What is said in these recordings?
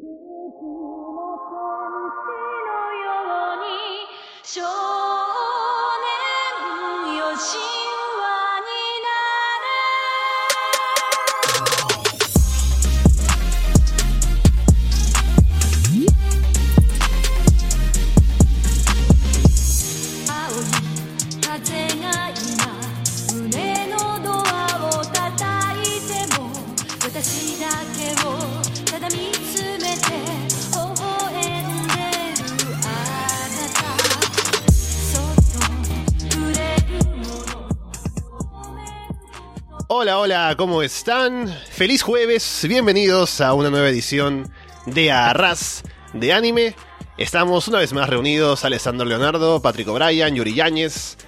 僕の天使のように Hola, hola, ¿cómo están? Feliz jueves, bienvenidos a una nueva edición de Arras de Anime. Estamos una vez más reunidos, Alessandro Leonardo, Patrick O'Brien, Yuri Yáñez.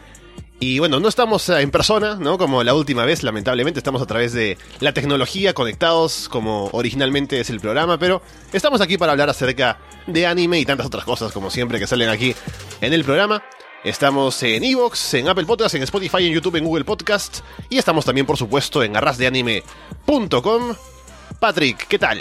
Y bueno, no estamos eh, en persona, ¿no? Como la última vez, lamentablemente, estamos a través de la tecnología conectados, como originalmente es el programa, pero estamos aquí para hablar acerca de anime y tantas otras cosas, como siempre, que salen aquí en el programa. Estamos en Evox, en Apple Podcast, en Spotify, en YouTube, en Google Podcast. Y estamos también, por supuesto, en arrasdeanime.com. Patrick, ¿qué tal?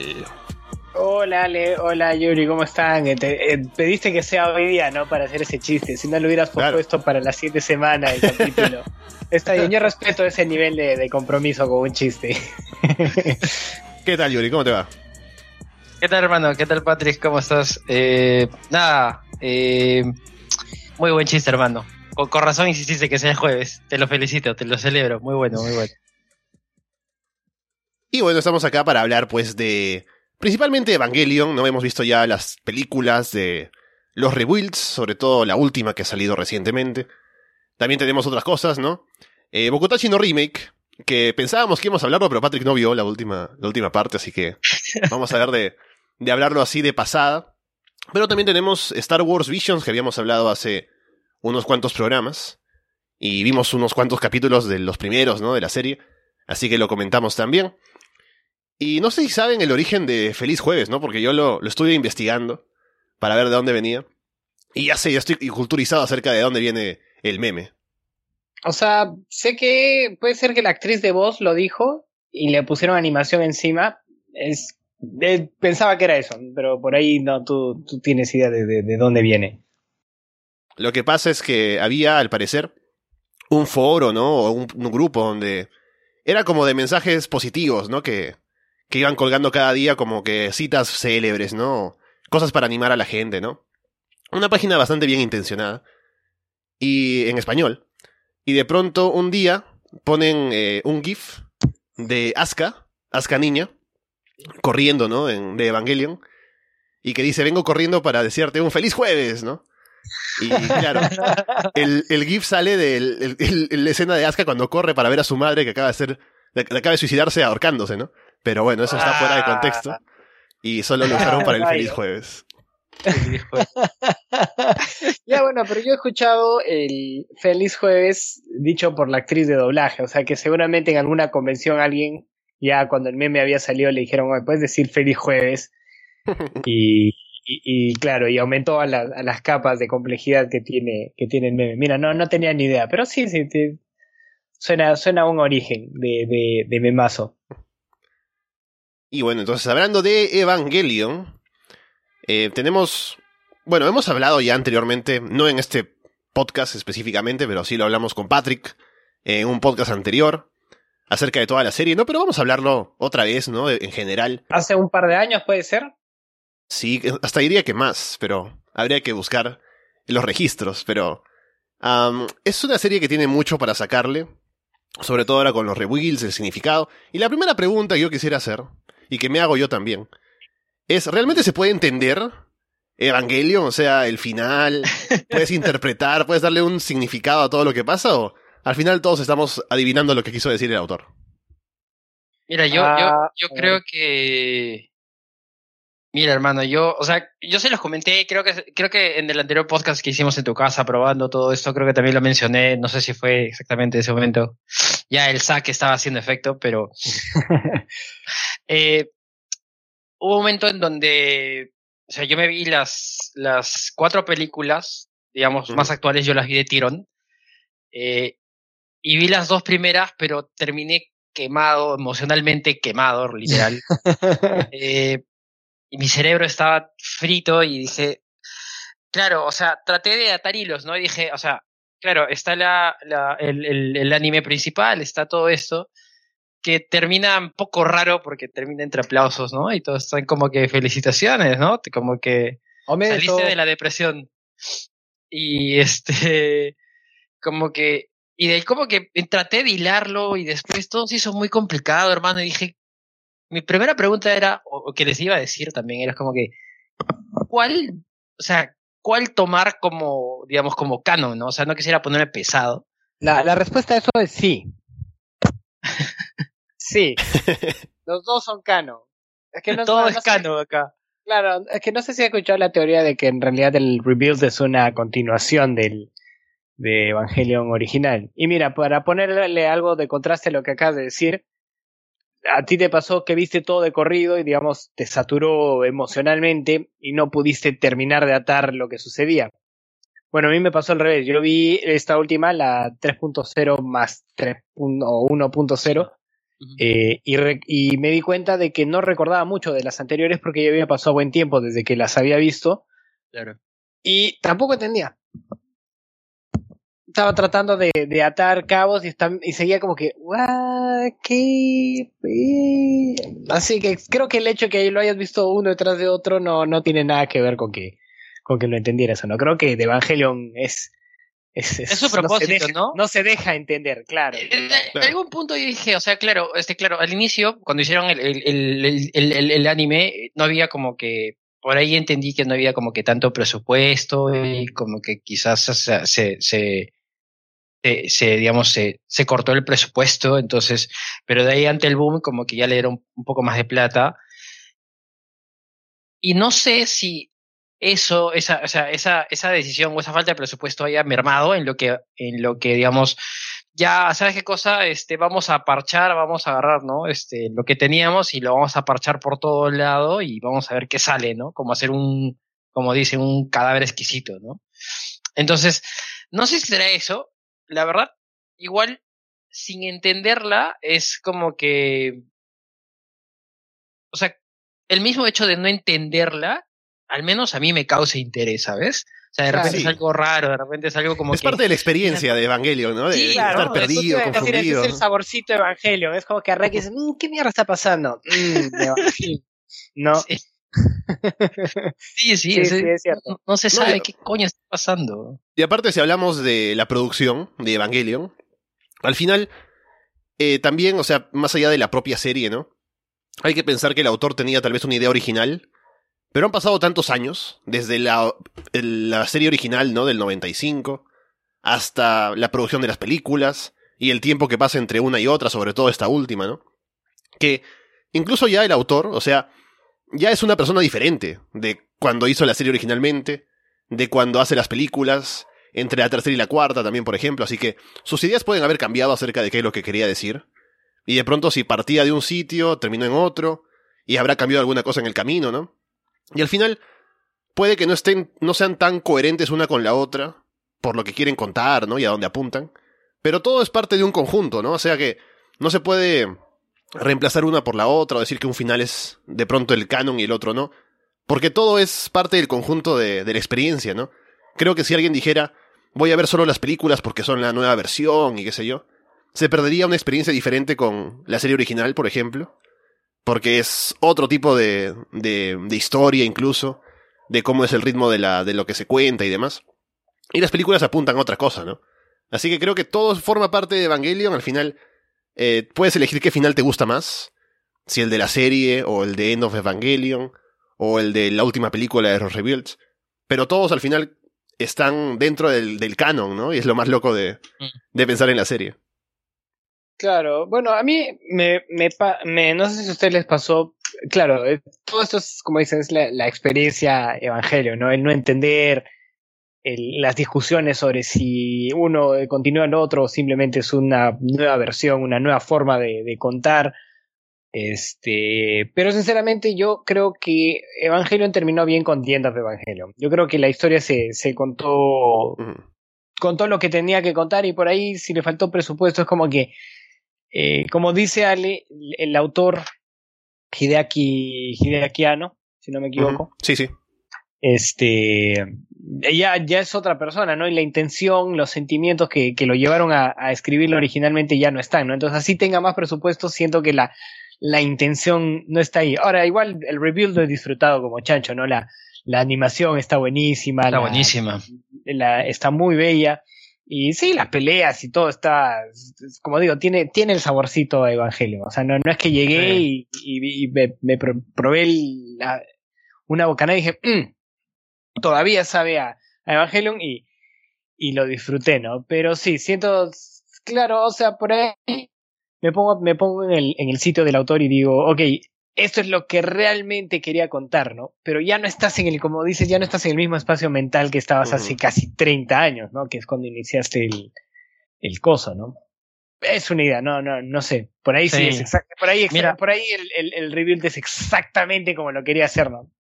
Hola Ale, hola Yuri, ¿cómo están? Eh, te- eh, pediste que sea hoy día, ¿no? Para hacer ese chiste, si no lo hubieras Claro. propuesto para la siguiente semana el capítulo. Está bien, yo respeto ese nivel de, de compromiso con un chiste. ¿Qué tal, Yuri? ¿Cómo te va? ¿Qué tal, hermano? ¿Qué tal, Patrick? ¿Cómo estás? Eh, nada, eh, muy buen chiste, hermano. Con, razón insististe que sea jueves. Te lo felicito, te lo celebro. Muy bueno, muy bueno. Y bueno, estamos acá para hablar, pues, de. Principalmente Evangelion, ¿no? Hemos visto ya las películas de los rebuilds, sobre todo la última que ha salido recientemente. También tenemos otras cosas, ¿no? Eh, Bokutachi no Remake, que pensábamos que íbamos a hablarlo, pero Patrick no vio la última, la última parte, así que vamos a ver de, de hablarlo así de pasada. Pero también tenemos Star Wars Visions, que habíamos hablado hace unos cuantos programas. Y vimos unos cuantos capítulos de los primeros, ¿no? De la serie. Así que lo comentamos también. Y no sé si saben el origen de Feliz Jueves, ¿no? Porque yo lo, lo estuve investigando para ver de dónde venía. Y ya sé, ya estoy culturizado acerca de dónde viene el meme. O sea, sé que puede ser que la actriz de voz lo dijo y le pusieron animación encima. Es, eh, pensaba que era eso, pero por ahí no, tú, tú tienes idea de, de- de dónde viene. Lo que pasa es que había, al parecer, un foro, ¿no? O un, grupo donde era como de mensajes positivos, ¿no? Que, que iban colgando cada día como que citas célebres, ¿no? Cosas para animar a la gente, ¿no? Una página bastante bien intencionada. Y en español. Y de pronto un día ponen eh, un GIF de Asuka, Asuka niña, corriendo, ¿no? En, de Evangelion. Y que dice, vengo corriendo para desearte un feliz jueves, ¿no? Y claro, el, el GIF sale de la escena de Asuka cuando corre para ver a su madre que acaba de ser, de- que acaba de suicidarse ahorcándose, ¿no? Pero bueno, eso está fuera de contexto. Y solo lo usaron para el Vaya. feliz jueves. Ya bueno, pero yo he escuchado el Feliz Jueves dicho por la actriz de doblaje, o sea que seguramente en alguna convención alguien, ya cuando el meme había salido, le dijeron, "Oye, puedes decir Feliz Jueves. y, y, y claro, y aumentó a, la- a las capas de complejidad que tiene, que tiene el meme. Mira, no, no tenía ni idea, pero sí, sí, te- suena, suena a un origen de, de, de memazo. Y bueno, entonces hablando de Evangelion, eh, tenemos, bueno, hemos hablado ya anteriormente, no en este podcast específicamente, pero sí lo hablamos con Patrick en un podcast anterior acerca de toda la serie, ¿no? Pero vamos a hablarlo otra vez, ¿no? En general. Hace un par de años puede ser. Sí, hasta diría que más, pero habría que buscar los registros, pero es una serie que tiene mucho para sacarle, sobre todo ahora con los rebuilds, el significado. Y la primera pregunta que yo quisiera hacer, y que me hago yo también, es, ¿realmente se puede entender Evangelion? O sea, el final, puedes interpretar, puedes darle un significado a todo lo que pasa, o al final todos estamos adivinando lo que quiso decir el autor. Mira, yo, Ah, yo, yo a creo que. Mira, hermano, yo, o sea, yo se los comenté, creo que, creo que en el anterior podcast que hicimos en tu casa probando todo esto, creo que también lo mencioné, no sé si fue exactamente ese momento. Ya el saque estaba haciendo efecto, pero eh, hubo un momento en donde, o sea, yo me vi las, las cuatro películas, digamos, más actuales, yo las vi de tirón, eh, y vi las dos primeras, pero terminé quemado, emocionalmente quemado, literal. Eh, y mi cerebro estaba frito y dije, claro, o sea, traté de atar hilos, ¿no? Y dije, o sea, claro, está la, la el, el, el, anime principal, está todo esto, que termina un poco raro porque termina entre aplausos, ¿no? Y todos están como que felicitaciones, ¿no? Como que saliste de la depresión. Y este, como que, y de ahí como que traté de hilarlo y después todo se hizo muy complicado, hermano, y dije, mi primera pregunta era, o que les iba a decir también, era como que, ¿cuál, o sea, cuál tomar como, digamos, como canon, ¿no? O sea, no quisiera ponerme pesado. La, la respuesta a eso es sí. sí. Los dos son canon. Es que no, Todo es canon acá. Claro, es que no sé si has escuchado la teoría de que en realidad el Rebuild es una continuación del de Evangelion original. Y mira, para ponerle algo de contraste a lo que acabas de decir, a ti te pasó que viste todo de corrido y digamos te saturó emocionalmente y no pudiste terminar de atar lo que sucedía. Bueno, a mí me pasó al revés. Yo vi esta última, la 3.0 más 3 o 1.0, eh, y, y, me di cuenta de que no recordaba mucho de las anteriores porque ya había pasado buen tiempo desde que las había visto. Claro. Y tampoco entendía estaba tratando de, de atar cabos y, está, y seguía como que, ¿qué? Así que creo que el hecho de que lo hayas visto uno detrás de otro no, no tiene nada que ver con que, con que lo entendieras o no. Creo que The Evangelion es... Es, es, su propósito, ¿no? ¿no? se deja entender, claro. En, algún punto yo dije, o sea, claro, este, claro, al inicio, cuando hicieron el, el, el, el anime, no había como que por ahí entendí que no había como que tanto presupuesto y como que quizás se, se, se, se, digamos, se, se cortó el presupuesto, entonces, pero de ahí ante el boom como que ya le dieron un poco más de plata. Y no sé si eso, esa, o sea, esa, esa decisión o esa falta de presupuesto haya mermado en lo que, en lo que, digamos, ya, ¿sabes qué cosa? Este, vamos a parchar, vamos a agarrar, ¿no? Este, lo que teníamos y lo vamos a parchar por todo lado y vamos a ver qué sale, ¿no? Como hacer un, como dicen, un cadáver exquisito, ¿no? Entonces, no sé si será eso, la verdad, igual, sin entenderla, es como que. O sea, el mismo hecho de no entenderla, al menos a mí me causa interés, ¿sabes? O sea, de repente es algo raro, de repente es algo como es parte de la experiencia de Evangelio, ¿no? De estar perdido, confundido. Es el saborcito de Evangelio. Es como que arranca y dices, mm, ¿qué mierda está pasando? Mm, no. Sí, sí, es, cierto. No, se sabe qué coño está pasando. Y aparte, si hablamos de la producción de Evangelion, al final, eh, también, o sea, más allá de la propia serie, ¿no? Hay que pensar que el autor tenía tal vez una idea original, pero han pasado tantos años, desde la, la serie original, ¿no? Del 95, hasta la producción de las películas, y el tiempo que pasa entre una y otra, sobre todo esta última, ¿no? Que incluso ya el autor, o sea, ya es una persona diferente de cuando hizo la serie originalmente, de cuando hace las películas, entre la tercera y la cuarta también, por ejemplo, así que sus ideas pueden haber cambiado acerca de qué es lo que quería decir. Y de pronto si partía de un sitio, terminó en otro, y habrá cambiado alguna cosa en el camino, ¿no? Y al final, puede que no estén, no sean tan coherentes una con la otra, por lo que quieren contar, ¿no? Y a dónde apuntan. Pero todo es parte de un conjunto, ¿no? O sea que no se puede reemplazar una por la otra o decir que un final es de pronto el canon y el otro no. Porque todo es parte del conjunto de, de la experiencia, ¿no? Creo que si alguien dijera, voy a ver solo las películas porque son la nueva versión y qué sé yo, se perdería una experiencia diferente con la serie original, por ejemplo, porque es otro tipo de, de, de historia incluso, de cómo es el ritmo de, la, de lo que se cuenta y demás. Y las películas apuntan a otra cosa, ¿no? Así que creo que todo forma parte de Evangelion, al final eh, puedes elegir qué final te gusta más. Si el de la serie, o el de End of Evangelion, o el de la última película de los Rebuilds. Pero todos al final están dentro del, del canon, ¿no? Y es lo más loco de, mm. de pensar en la serie. Claro, bueno, a mí me, me, me, no sé si a ustedes les pasó, claro, eh, todo esto es, como dicen, es la, la experiencia evangelio, ¿no? El no entender, las discusiones sobre si uno continúa en otro o simplemente es una nueva versión, una nueva forma de, contar. Este, pero sinceramente yo creo que Evangelion terminó bien con tiendas de Evangelion. Yo creo que la historia se, se contó, contó lo que tenía que contar y por ahí si le faltó presupuesto es como que Eh, como dice Ale, el autor Hideaki, Hideaki Anno, si no me equivoco. Sí, sí. este ya, ya es otra persona, ¿no? Y la intención, los sentimientos que, que lo llevaron a, a escribirlo originalmente ya no están, ¿no? Entonces, así tenga más presupuesto, siento que la, la intención no está ahí. Ahora, igual el rebuild lo he disfrutado como chancho, ¿no? La, la animación está buenísima. Está la- buenísima. la- está muy bella. Y sí, las peleas y todo está, como digo, tiene, tiene el saborcito de Evangelio. O sea, no, no es que llegué y, y- y me, me pro- probé la- una bocanada y dije, "Mm, todavía sabe a, a Evangelion y, y lo disfruté, ¿no? Pero sí, siento, claro, o sea, por ahí me pongo, me pongo en el, en el sitio del autor y digo, ok, esto es lo que realmente quería contar, ¿no? Pero ya no estás en el, como dices, ya no estás en el mismo espacio mental que estabas hace casi 30 años, ¿no? Que es cuando iniciaste el, el coso, ¿no? Es una idea, no, no, no sé. Por ahí sí, Sí. es exacto. Por ahí, por ahí el, el, el rebuild es exactamente como lo quería hacer, ¿no?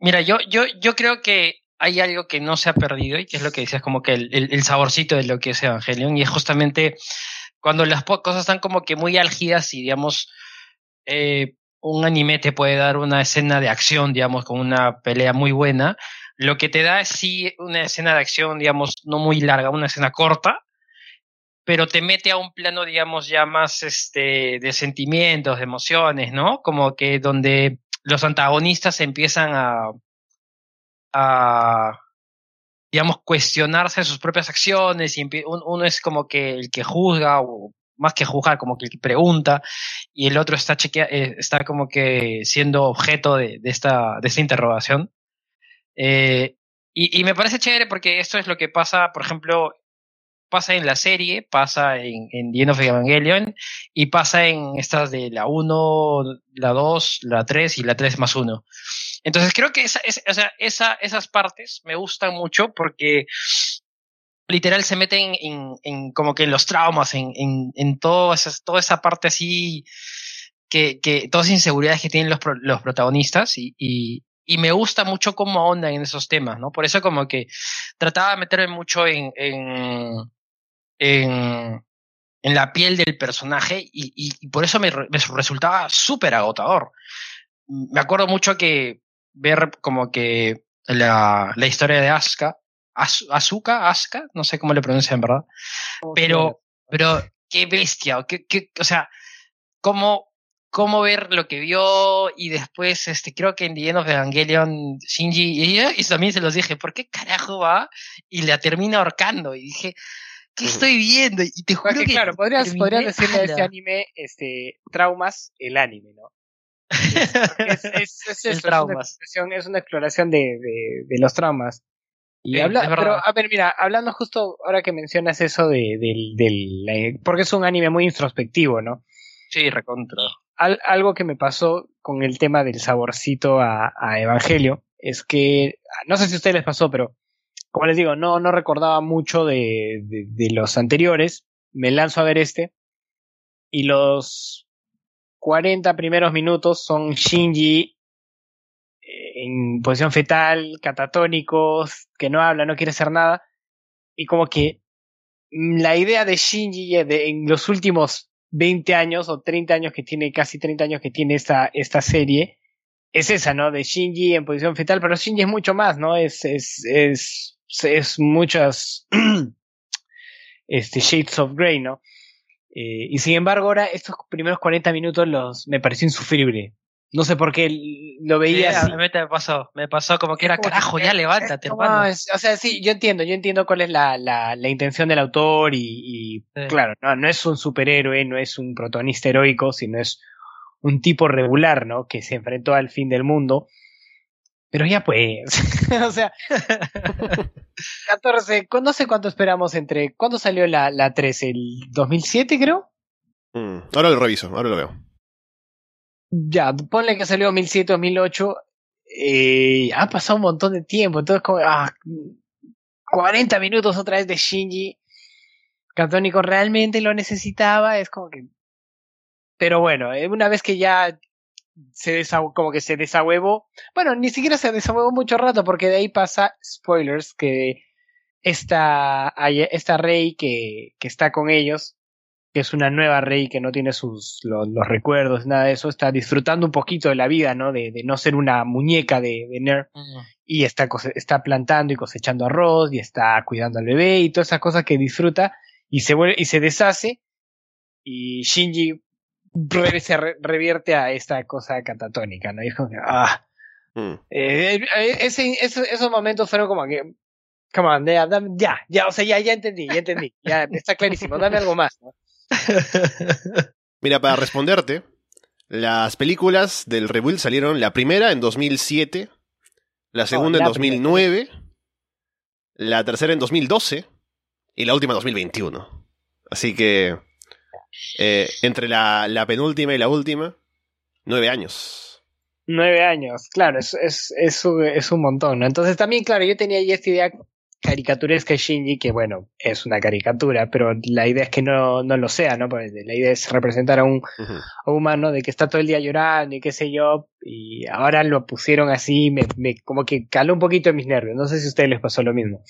Mira, yo, yo, yo creo que hay algo que no se ha perdido y que es lo que decías, como que el, el- el saborcito de lo que es Evangelion, y es justamente cuando las cosas están como que muy álgidas y, digamos, eh, un anime te puede dar una escena de acción, digamos, con una pelea muy buena, lo que te da es sí una escena de acción, digamos, no muy larga, una escena corta, pero te mete a un plano, digamos, ya más este, de sentimientos, de emociones, ¿no? Como que donde los antagonistas empiezan a, a digamos, cuestionarse sus propias acciones y uno es como que el que juzga o más que juzgar, como que el que pregunta y el otro está chequea eh, está como que siendo objeto de, de esta, de esta interrogación. Eh, y, y me parece chévere porque esto es lo que pasa, por ejemplo, pasa en la serie, pasa en, en The End of Evangelion y pasa en estas de la 1, la 2, la 3 y la 3 más 1. Entonces creo que esa, es- o sea, esa, esas partes me gustan mucho porque literal se meten en, en como que en los traumas, en, en, en todo esas- toda esa parte así, que, que todas esas inseguridades que tienen los, los protagonistas y, y, y me gusta mucho cómo ahondan en esos temas, ¿no? Por eso como que trataba de meterme mucho en, en, en, en la piel del personaje y, y, y por eso me, me resultaba súper agotador. Me acuerdo mucho que ver como que la, la historia de Asuka, As- Asuka, Asuka, no sé cómo le pronuncian, ¿verdad? Pero, pero qué bestia, qué, qué, o sea, cómo, cómo ver lo que vio y después, este, creo que en The End of Evangelion, Shinji, y, y también se los dije, ¿por qué carajo va? Y la termina ahorcando, y dije, ¿qué estoy viendo? Y te juro Porque, que claro, podrías, terminé- podrías decirle a este anime, este, traumas, el anime, ¿no? Es, es, es, es El eso, es una exploración, es una exploración de, de, de los traumas. Y Sí, habla, pero, a ver, mira, hablando justo ahora que mencionas eso de, del, del, eh, porque es un anime muy introspectivo, ¿no? Sí, recontra. Al- algo que me pasó con el tema del saborcito a, a Evangelio es que, no sé si a ustedes les pasó, pero como les digo, no, no recordaba mucho de, de, los anteriores. Me lanzo a ver este. Y los 40 primeros minutos son Shinji eh, en posición fetal, catatónicos, que no habla, no quiere hacer nada. Y como que mm, la idea de Shinji de- en los últimos 20 años o 30 años que tiene, casi 30 años que tiene esta, esta serie, es esa, ¿no? De Shinji en posición fetal, pero Shinji es mucho más, ¿no? Es, es, es, es muchas, este, shades of grey, ¿no? Eh, y sin embargo, ahora estos primeros 40 minutos los, me pareció insufrible. No sé por qué lo veía Sí, así. a mí me pasó, me pasó como que era, Como que- carajo, ya levántate, No, hermano. es- o sea, sí, yo entiendo, yo entiendo cuál es la, la, la intención del autor y, y Sí. claro, no, no es un superhéroe, no es un protagonista heroico, sino es un tipo regular, ¿no? Que se enfrentó al fin del mundo. Pero ya pues, o sea, 14, cu- no sé cuánto esperamos entre, ¿cuándo salió la, la 13? ¿El 2007 creo? Mm, Ahora lo reviso, ahora lo veo. Ya, ponle que salió 2007, 2008. Eh, ha pasado un montón de tiempo. Entonces, como, ah, 40 minutos otra vez de Shinji. Catónico realmente lo necesitaba. Es como que. Pero bueno, eh, una vez que ya se como que se desahuevó. Bueno, ni siquiera se desahuevó mucho rato, porque de ahí pasa, spoilers, que esta, esta Rey que, que está con ellos que es una nueva rey que no tiene sus los, los recuerdos, nada de eso, está disfrutando un poquito de la vida, ¿no? De, de no ser una muñeca de, de y está, está plantando y cosechando arroz y está cuidando al bebé y todas esas cosas que disfruta y se vuelve y se deshace y Shinji re- se re- revierte a esta cosa catatónica, ¿no? Y es como que, ah, Mm. eh, eh, ese, ese- esos momentos fueron como que, come on, ya, dame- ya, ya, o sea, ya, ya entendí, ya entendí, ya está clarísimo, dame algo más, ¿no? Mira, para responderte, las películas del Rebuild salieron la primera en 2007, la segunda en la 2009, la tercera en 2012 y la última en 2021. Así que eh, entre la, la penúltima y la última, nueve años. Nueve años, claro, es, es, es, un- es un montón, ¿no? Entonces también, claro, yo tenía ahí esta idea caricaturesca de Shinji, que bueno, es una caricatura, pero la idea es que no, no lo sea, ¿no? Porque la idea es representar a un, a un humano de que está todo el día llorando y qué sé yo, y ahora lo pusieron así, me, me como que caló un poquito en mis nervios, no sé si a ustedes les pasó lo mismo.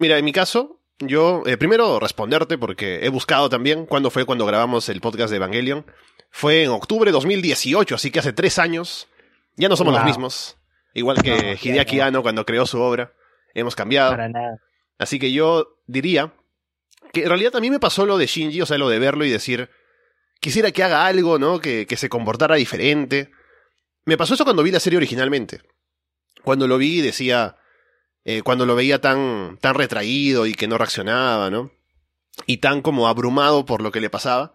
Mira, en mi caso, yo eh, primero responderte porque he buscado también cuándo fue cuando grabamos el podcast de Evangelion. Fue en octubre de 2018, así que hace tres años. Ya no somos los mismos. Igual que No, Hideaki no. Anno cuando creó su obra. Hemos cambiado. Para nada. Así que yo diría que en realidad a mí me pasó lo de Shinji, o sea, lo de verlo y decir, quisiera que haga algo, ¿no? Que, que se comportara diferente. Me pasó eso cuando vi la serie originalmente. Cuando lo vi decía, eh, cuando lo veía tan, tan retraído y que no reaccionaba, ¿no? Y tan como abrumado por lo que le pasaba.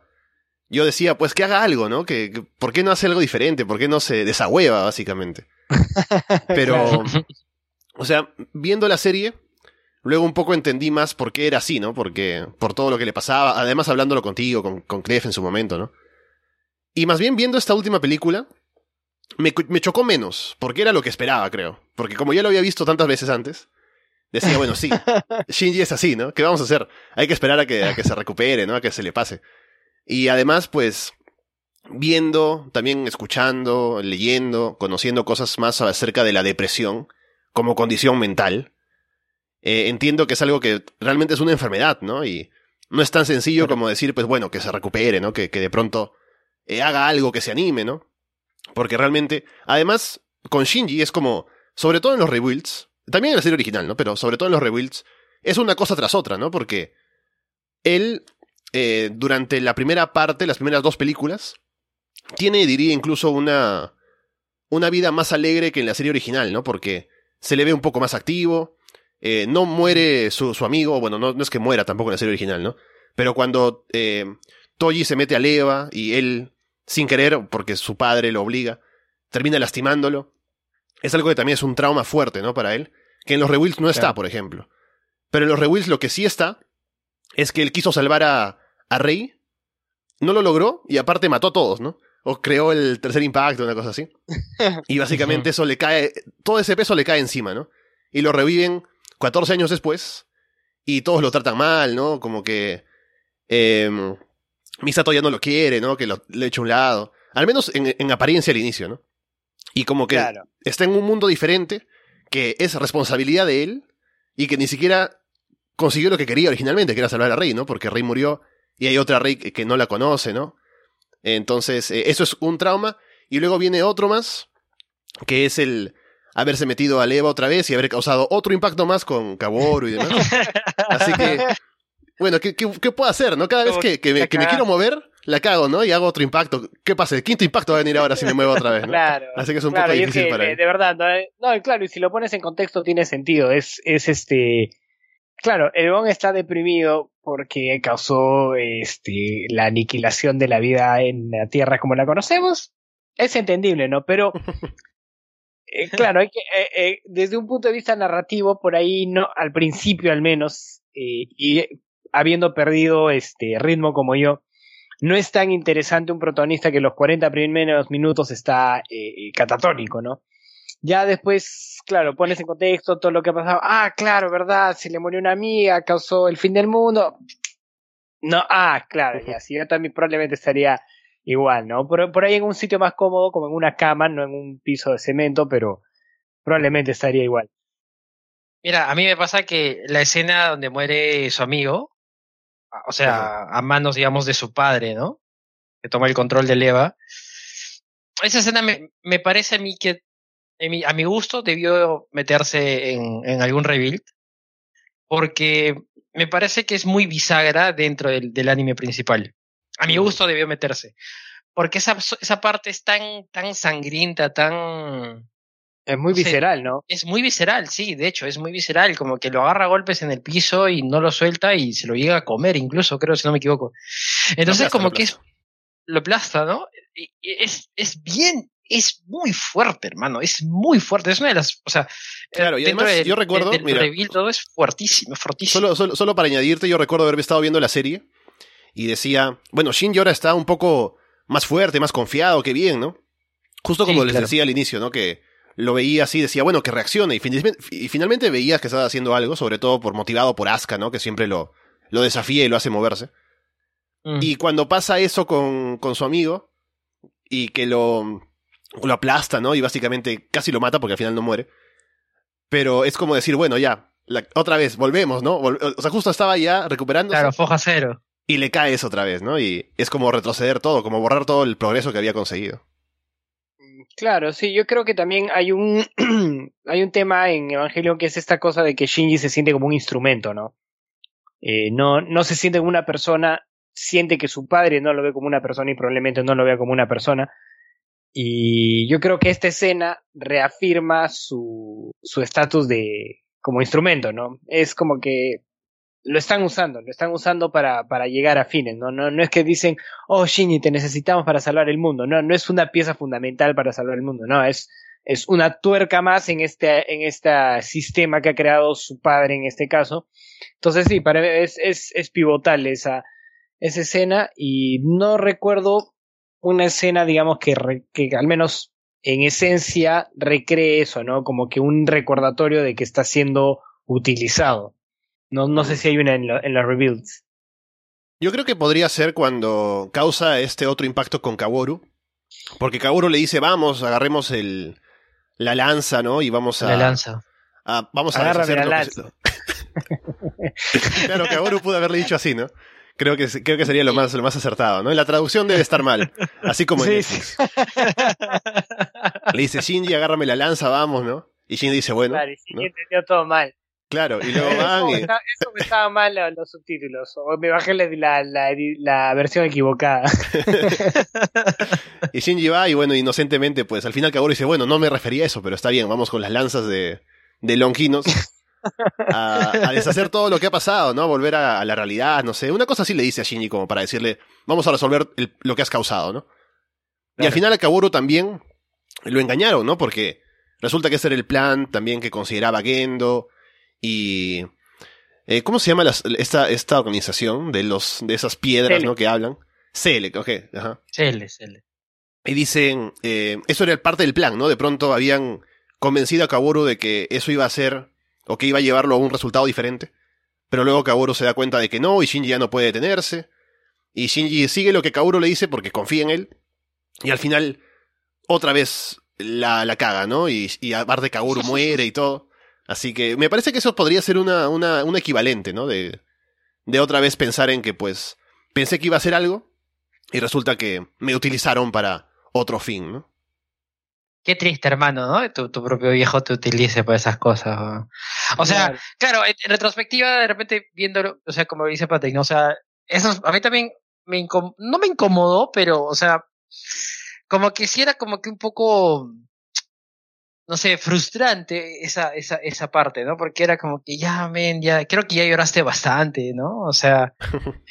Yo decía, pues que haga algo, ¿no? Que, que- ¿Por qué no hace algo diferente? ¿Por qué no se desahueva, básicamente? Pero, o sea, viendo la serie, luego un poco entendí más por qué era así, ¿no? Porque, por todo lo que le pasaba, además hablándolo contigo, con, con Clef en su momento, ¿no? Y más bien viendo esta última película, me, me chocó menos, porque era lo que esperaba, creo. Porque como ya lo había visto tantas veces antes, decía, bueno, sí, Shinji es así, ¿no? ¿Qué vamos a hacer? Hay que esperar a que, a que se recupere, ¿no? A que se le pase. Y además, pues, viendo, también escuchando, leyendo, conociendo cosas más acerca de la depresión como condición mental, eh, entiendo que es algo que realmente es una enfermedad, ¿no? Y no es tan sencillo como decir, pues bueno, que se recupere, ¿no? Que, que de pronto eh, haga algo que se anime, ¿no? Porque realmente, además, con Shinji es como, sobre todo en los rebuilds, también en la serie original, ¿no? Pero sobre todo en los rebuilds, es una cosa tras otra, ¿no? Porque él, eh, durante la primera parte, las primeras dos películas, tiene, diría, incluso una, una vida más alegre que en la serie original, ¿no? Porque se le ve un poco más activo, eh, no muere su, amigo, bueno, no, no es que muera tampoco en la serie original, ¿no? Pero cuando eh, Toji se mete a Leva y él, sin querer, porque su padre lo obliga, termina lastimándolo, es algo que también es un trauma fuerte, ¿no? Para él, que en los rebuilds no está, Claro. por ejemplo. Pero en los rebuilds lo que sí está es que él quiso salvar a, a Rey, no lo logró y aparte mató a todos, ¿no? O creó el tercer impacto, una cosa así. Y básicamente eso le cae, todo ese peso le cae encima, ¿no? Y lo reviven 14 años después y todos lo tratan mal, ¿no? Como que eh, Misato ya no lo quiere, ¿no? Que lo, le echa a un lado. Al menos en, en apariencia al inicio, ¿no? Y como que Claro. está en un mundo diferente que es responsabilidad de él y que ni siquiera consiguió lo que quería originalmente, que era salvar a Rey, ¿no? Porque Rey murió y hay otra Rey que, que no la conoce, ¿no? Entonces, eh, eso es un trauma. Y luego viene otro más, que es el haberse metido a Leva otra vez y haber causado otro impacto más con Kaworu y demás. Así que, bueno, ¿qué, qué, qué puedo hacer, no? Cada vez que, que me, que quiero mover, la cago, ¿no? Y hago otro impacto. ¿Qué pasa? El quinto impacto va a venir ahora si me muevo otra vez, ¿no? Claro. Así que es un claro, poco es difícil que, para él. de verdad, no, Eh, no, claro, y si lo pones en contexto tiene sentido. Es, es este. Claro, el Bon está deprimido porque causó este, la aniquilación de la vida en la Tierra como la conocemos. Es entendible, ¿no? Pero. eh, claro, hay que, eh, eh, desde un punto de vista narrativo, por ahí, no, al principio al menos, eh, y eh, habiendo perdido este ritmo como yo, no es tan interesante un protagonista que los 40 primeros minutos está eh, eh, catatónico, ¿no? Ya después, claro, pones en contexto todo lo que ha pasado. Ah, claro, ¿verdad? Se le murió una amiga, causó el fin del mundo. No, ah, claro, y así yo también probablemente estaría igual, ¿no? Por, por ahí en un sitio más cómodo, como en una cama, no en un piso de cemento, pero probablemente estaría igual. Mira, a mí me pasa que la escena donde muere su amigo, o sea, a manos, digamos, de su padre, ¿no? Que toma el control de Eva. Esa escena me, me parece a mí que, a mi gusto, debió meterse en, en algún rebuild, porque me parece que es muy bisagra dentro del, del anime principal. A mi gusto debió meterse. Porque esa, esa parte es tan, tan sangrienta, tan, es muy visceral, ¿no? Es muy visceral, sí, de hecho, es muy visceral, como que lo agarra a golpes en el piso y no lo suelta y se lo llega a comer, incluso, creo, si no me equivoco. Entonces, como que es, lo aplasta, ¿no? Y, es, es bien, es muy fuerte, hermano, es muy fuerte, es una de las, o sea, claro, y además yo recuerdo, mira, todo es fuertísimo, fuertísimo. Solo, solo, solo para añadirte, yo recuerdo haber estado viendo la serie y decía, bueno, Shinji ahora está un poco más fuerte, más confiado, qué bien, ¿no? Justo como les decía al inicio, ¿no? Que lo veía así, decía, bueno, que reaccione. Y, finalmente veías que estaba haciendo algo, sobre todo por motivado por Asuka, ¿no? Que siempre lo, lo desafía y lo hace moverse. Mm. Y cuando pasa eso con, con su amigo, y que lo, lo aplasta, ¿no? Y básicamente casi lo mata porque al final no muere. Pero es como decir, bueno, ya, otra vez, volvemos, ¿no? o sea, justo estaba ya recuperando. Claro, foja cero. Y le cae eso otra vez, ¿no? Y es como retroceder todo, como borrar todo el progreso que había conseguido. Claro, sí, yo creo que también hay un, hay un tema en Evangelion que es esta cosa de que Shinji se siente como un instrumento, ¿no? Eh, no, no se siente como una persona, siente que su padre no lo ve como una persona y probablemente no lo vea como una persona. Y yo creo que esta escena reafirma su estatus de como instrumento, ¿no? Es como que lo están usando, lo están usando para, para llegar a fines, ¿no? ¿no? No es que dicen, oh Shinji, te necesitamos para salvar el mundo, no, no es una pieza fundamental para salvar el mundo, no, es, es una tuerca más en este, en este sistema que ha creado su padre en este caso. Entonces sí, para es, es, es pivotal esa, esa escena y no recuerdo una escena, digamos, que, que al menos en esencia recree eso, ¿no? Como que un recordatorio de que está siendo utilizado. No, no sé si hay una en, en los rebuilds. Yo creo que podría ser cuando causa este otro impacto con Kaworu. Porque Kaworu le dice, vamos, agarremos el, la lanza, ¿no? Y vamos a... La lanza. vamos a la lanza. claro, Kaworu pudo haberle dicho así, ¿no? Creo que, creo que sería lo más, lo más acertado, ¿no? En la traducción debe estar mal, así como en Netflix. Le dice, Shinji, agárrame la lanza, vamos, ¿no? Y Shinji dice, bueno. Claro, y Shinji entendió todo mal. Claro, y luego van. Eso, eso me estaba mal los, subtítulos. O me bajé la, la, la, versión equivocada. y Shinji va, y bueno, inocentemente, pues al final Kaworu dice: Bueno, no me refería a eso, pero está bien, vamos con las lanzas de, de Longinos. A, a, deshacer todo lo que ha pasado, ¿no? A volver a, la realidad, no sé. Una cosa así le dice a Shinji como para decirle, vamos a resolver lo que has causado, ¿no? Y al final a Kaworu también lo engañaron, ¿no? Porque resulta que ese era el plan también que consideraba Gendo y... Eh, ¿Cómo se llama esta, esta organización de, los, de esas piedras ¿no? que hablan? Cele, ok. Ajá. Cele, Cele. Y dicen, eh, eso era parte del plan, ¿no? De pronto habían convencido a Kaworu de que eso iba a ser, o que iba a llevarlo a un resultado diferente. Pero luego Kaworu se da cuenta de que no, y Shinji ya no puede detenerse. Y Shinji sigue lo que Kaworu le dice porque confía en él. Y al final, otra vez la, la caga, ¿no? Y, y aparte Kaworu muere y todo. Así que me parece que eso podría ser una, una, un equivalente, ¿no? De, de otra vez pensar en que, pues, pensé que iba a hacer algo y resulta que me utilizaron para otro fin, ¿no? Qué triste, hermano, ¿no? Tu, tu propio viejo te utilice para esas cosas. O sea, claro, en, retrospectiva, de repente viéndolo, o sea, como dice Patrick, ¿no? O sea, eso a mí también me no me incomodó, pero, o sea, como que si era como que un poco no sé, frustrante esa, esa, esa parte, ¿no? Porque era como que ya, men, ya, creo que ya lloraste bastante, ¿no? O sea,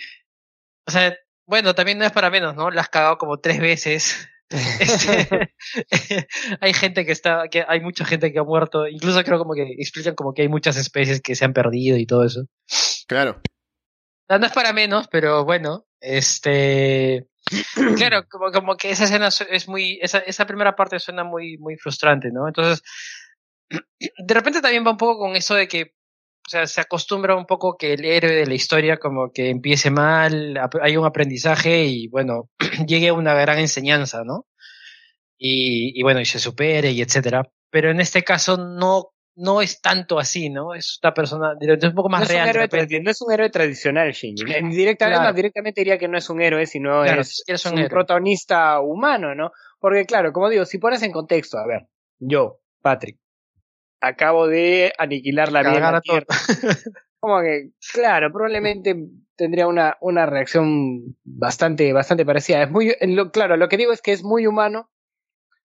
o sea, bueno, también no es para menos, ¿no? La has cagado como tres veces. Este, hay gente que está, que hay mucha gente que ha muerto, incluso creo como que explican como que hay muchas especies que se han perdido y todo eso. Claro. No es para menos, pero bueno, este, claro, como, que esa escena es muy, esa, esa primera parte suena muy, muy frustrante, ¿no? Entonces, de repente también va un poco con eso de que, o sea, se acostumbra un poco que el héroe de la historia como que empiece mal, hay un aprendizaje y bueno, llegue a una gran enseñanza, ¿no? Y, y bueno, y se supere y etcétera. Pero en este caso no, no es tanto así, ¿no? Es una persona, es un poco más no, es real. un héroe, no es un héroe tradicional, Shinji. Directamente, Claro. directamente diría que no es un héroe, sino Claro, es, es un protagonista humano, ¿no? Porque, claro, como digo, si pones en contexto, a ver, yo, Patrick, acabo de aniquilar la vida. Como que, claro, probablemente tendría una, una reacción bastante, bastante parecida. Es muy, lo, claro, lo que digo es que es muy humano,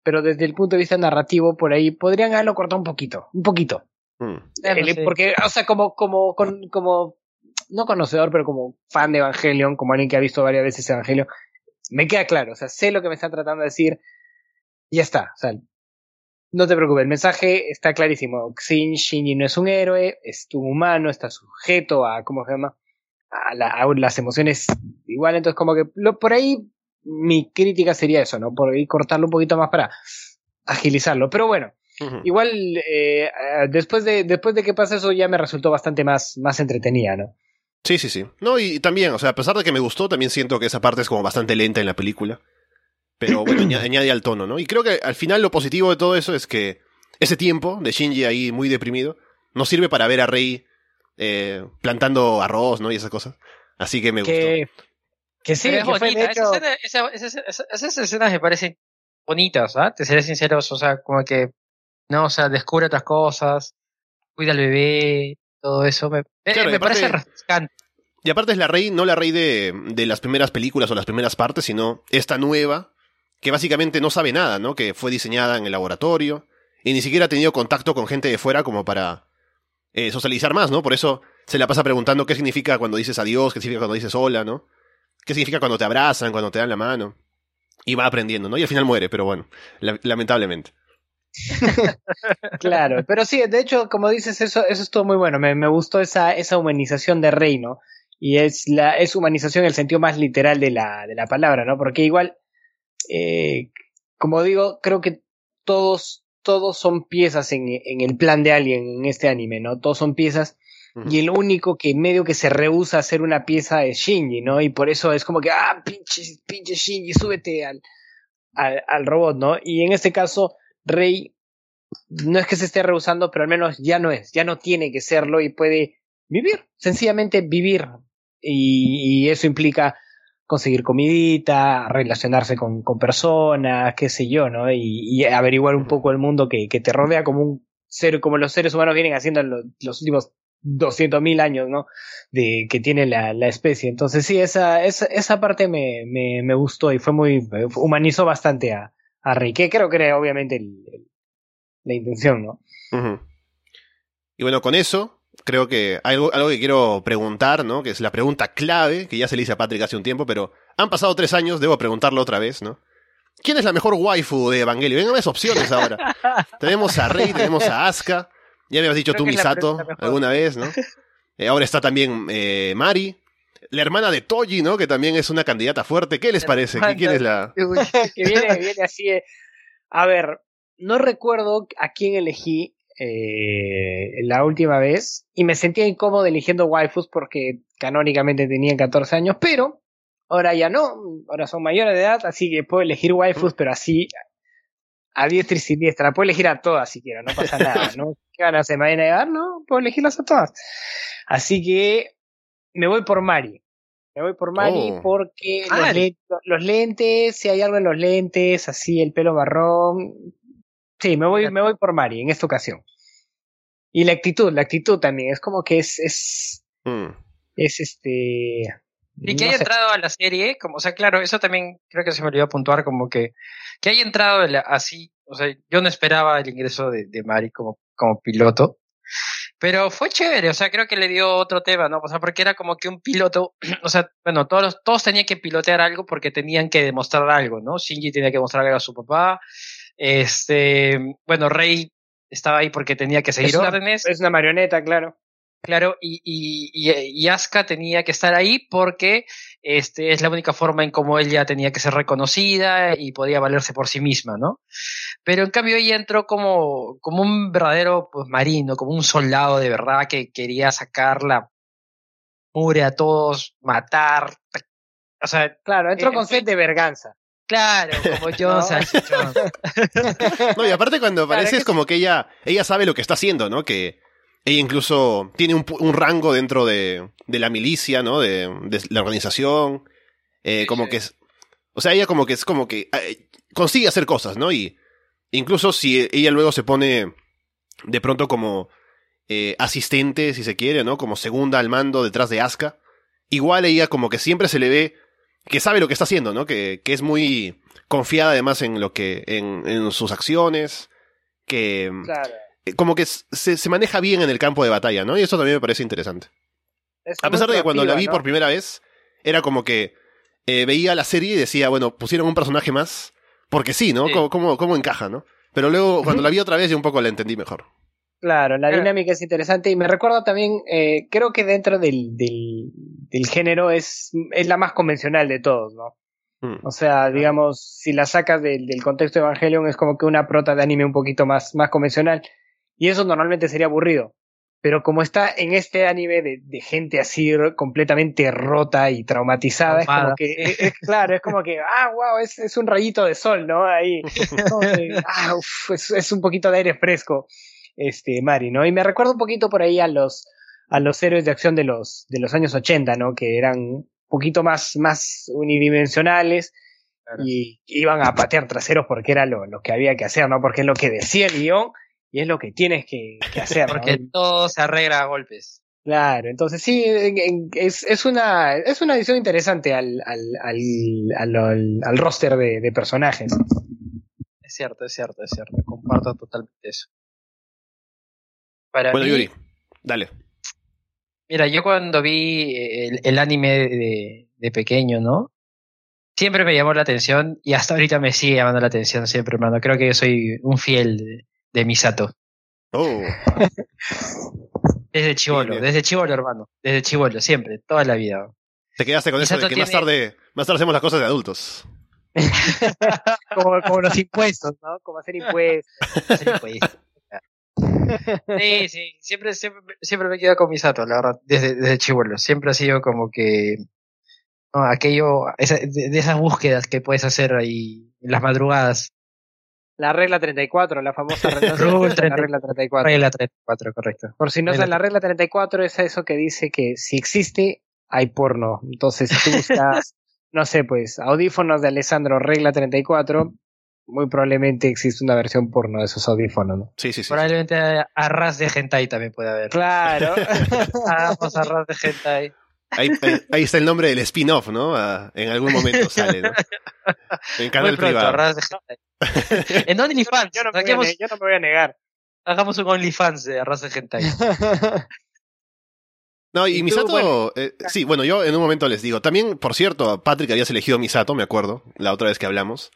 pero desde el punto de vista narrativo, por ahí podrían haberlo cortado un poquito, un poquito. Mm. El- sí. Porque, o sea, como, como, con- como, no conocedor, pero como fan de Evangelion, como alguien que ha visto varias veces Evangelion, me queda claro, o sea, sé lo que me están tratando de decir, y ya está, o sea, no te preocupes, el mensaje está clarísimo. Xin, Shinji no es un héroe, es un humano, está sujeto a, ¿cómo se llama? A, la- a las emociones igual, entonces como que lo, por ahí mi crítica sería eso, ¿no? Por ahí cortarlo un poquito más para agilizarlo, pero bueno. Igual, eh, eh, después, de, después de que pasa eso, ya me resultó bastante más, más entretenida, ¿no? Sí, sí, sí. No, y también, o sea, a pesar de que me gustó, también siento que esa parte es como bastante lenta en la película. Pero bueno, aña- añade al tono, ¿no? Y creo que al final lo positivo de todo eso es que ese tiempo de Shinji ahí muy deprimido nos sirve para ver a Rei eh, plantando arroz, ¿no? Y esas cosas. Así que me gustó. Que, sí, es que fue, de bonita. hecho, Esa escena- esa- esa- esa- esas escenas me parecen bonitas, ¿ah? Te seré sincero, o sea, como que, no, o sea, descubre otras cosas, cuida al bebé, todo eso. Me, me- Claro, y me aparte- parece refrescante. Y aparte es la Rey, no la Rey de, de las primeras películas o las primeras partes, sino esta nueva, que básicamente no sabe nada, ¿no? Que fue diseñada en el laboratorio y ni siquiera ha tenido contacto con gente de fuera como para eh, socializar más, ¿no? Por eso se la pasa preguntando qué significa cuando dices adiós, qué significa cuando dices hola, ¿no? ¿Qué significa cuando te abrazan, cuando te dan la mano? Y va aprendiendo, ¿no? Y al final muere, pero bueno, la- lamentablemente. claro. Pero sí, de hecho, como dices, eso, eso estuvo muy bueno. Me, gustó esa, esa humanización de Reino. Y es la, es humanización en el sentido más literal de la, de la palabra, ¿no? Porque igual, eh, como digo, creo que todos, todos son piezas en, en el plan de alguien en este anime, ¿no? Todos son piezas. Y el único que medio que se rehúsa a hacer una pieza es Shinji, ¿no? Y por eso es como que, ah, pinche, pinche Shinji, súbete al, al, al robot, ¿no? Y en este caso, Rey no es que se esté rehusando, pero al menos ya no es, ya no tiene que serlo y puede vivir, sencillamente vivir. Y, y eso implica conseguir comidita, relacionarse con, con personas, qué sé yo, ¿no? Y, y averiguar un poco el mundo que, que te rodea como un ser, como los seres humanos vienen haciendo en los, los últimos 200.000 años, ¿no? De que tiene la, la especie. Entonces sí, esa, esa, esa parte me, me, me gustó y fue muy, humanizó bastante a, a Rey, que creo que era obviamente el- el- la intención, ¿no? Y bueno, con eso, creo que hay algo, algo que quiero preguntar, ¿no? Que es la pregunta clave, que ya se le hice a Patrick hace un tiempo, pero han pasado tres años, debo preguntarlo otra vez, ¿no? ¿Quién es la mejor waifu de Evangelio? Vengan más opciones ahora. tenemos a Rey, tenemos a Asuka. Ya me has dicho Creo tú, Misato, alguna vez, ¿no? Eh, ahora está también eh, Mari. La hermana de Toji, ¿no? Que también es una candidata fuerte. ¿Qué les parece? ¿Qui- ¿Quién es la...? que viene, viene así. de- A ver, no recuerdo a quién elegí eh, la última vez y me sentía incómodo eligiendo waifus porque canónicamente tenían 14 años, pero ahora ya no, ahora son mayores de edad, así que puedo elegir waifus, pero así a diestra y siniestra, puedo elegir a todas si quiero, no pasa nada, ¿no? ¿Qué ganas se me vayan a llevar? No, puedo elegirlas a todas. Así que me voy por Mari. Me voy por Mari Oh. porque los, Mari. le- los lentes, si hay algo en los lentes, así el pelo marrón. Sí, me voy, me voy por Mari en esta ocasión. Y la actitud, la actitud también, es como que es, es, Mm. es este. Y que no haya sé. entrado a la serie, como, o sea, claro, eso también creo que se me olvidó puntuar, como que, que haya entrado la- así, o sea, yo no esperaba el ingreso de, de Mari como, como piloto, pero fue chévere, o sea, creo que le dio otro tema, ¿no? O sea, porque era como que un piloto, o sea, bueno, todos, todos tenían que pilotear algo porque tenían que demostrar algo, ¿no? Shinji tenía que mostrar algo a su papá, este, bueno, Rey estaba ahí porque tenía que seguir Es una- órdenes. Es una marioneta, claro. Claro, y, y, y, y Asuka tenía que estar ahí porque este, es la única forma en cómo ella tenía que ser reconocida y podía valerse por sí misma, ¿no? Pero en cambio ella entró como, como un verdadero pues, marino, como un soldado de verdad que quería sacar la mure a todos, matar. O sea, Claro, entró Eh, con sed de verganza. Claro, como John No. No, y aparte cuando Claro, aparece es es como que ella, ella sabe lo que está haciendo, ¿no? Que ella incluso tiene un, un rango dentro de, de la milicia, ¿no? De, de la organización. Eh, Sí, como sí. que es. O sea, ella como que es como que eh, consigue hacer cosas, ¿no? Y incluso si ella luego se pone de pronto como eh, asistente, si se quiere, ¿no? Como segunda al mando detrás de Asuka. Igual ella como que siempre se le ve que sabe lo que está haciendo, ¿no? Que, que es muy confiada además en lo que, en, en sus acciones, que Claro. Eh, como que se, se maneja bien en el campo de batalla, ¿no? Y eso también me parece interesante. Es A pesar de que cuando la vi por primera vez, era como que eh, veía la serie y decía, bueno, pusieron un personaje más, porque sí, ¿no? Sí. ¿Cómo, cómo, cómo encaja, no? Pero luego, cuando la vi otra vez, ya un poco la entendí mejor. Claro, la dinámica es interesante y me recuerda también, eh, creo que dentro del, del, del género es, es la más convencional de todos, ¿no? Mm. O sea, digamos, si la sacas del, del contexto de Evangelion es como que una prota de anime un poquito más, más convencional y eso normalmente sería aburrido. Pero como está en este anime de, de gente así completamente rota y traumatizada, es como que, es- es- claro, es como que, ah, wow, es, es un rayito de sol, ¿no? Ahí, que, ah, uf, es, es un poquito de aire fresco, este, Mari, ¿no? Y me recuerda un poquito por ahí a los, a los héroes de acción de los, de los años 80, ¿no? Que eran un poquito más, más unidimensionales Claro. y iban a patear traseros porque era lo, lo que había que hacer, ¿no? Porque es lo que decía el guion y es lo que tienes que, que hacer, ¿no? Porque todo se arregla a golpes. Claro, entonces sí, en- en- es, es una es una adición interesante al, al, al, al, al- al roster de, de personajes. Es cierto, es cierto, es cierto. Comparto totalmente eso. Para Bueno, mí, Yuri, dale. mira, yo cuando vi el, el anime de, de pequeño, ¿no? Siempre me llamó la atención y hasta ahorita me sigue llamando la atención siempre, hermano. Creo que soy un fiel de, Misato. Oh, Desde chivolo, desde chivolo, hermano. Desde chivolo, siempre, toda la vida. te quedaste con eso de Misato que más tarde, más tarde hacemos las cosas de adultos. Como, como los impuestos, ¿no? Como hacer impuestos. Sí, pues. Sí, sí, siempre, siempre, siempre me quedo con Misato, la verdad, desde, desde chivolo. Siempre ha sido como que no, aquello, esa- de, de esas búsquedas que puedes hacer ahí en las madrugadas. La regla 34, la famosa regla, Rule la 34. regla 34. Regla 34, correcto. Por si no Regla saben, la regla 34 es eso que dice que si existe, hay porno. Entonces, si tú buscas, no sé, pues, audífonos de Alessandro, regla 34, muy probablemente existe una versión porno de esos audífonos, ¿no? Sí, sí, sí. Probablemente arras de hentai también puede haber. Claro. Hagamos arras de hentai. Ahí, está el nombre del spin-off, ¿no? Ah, en algún momento sale, ¿no? En canal privado. en OnlyFans, yo, no me saquemos- yo no me voy a negar. hagamos un OnlyFans de arras de hentai. No, Y Misato, bueno. eh, sí, bueno, yo en un momento les digo. También, por cierto, Patrick habías elegido Misato, me acuerdo, la otra vez que hablamos.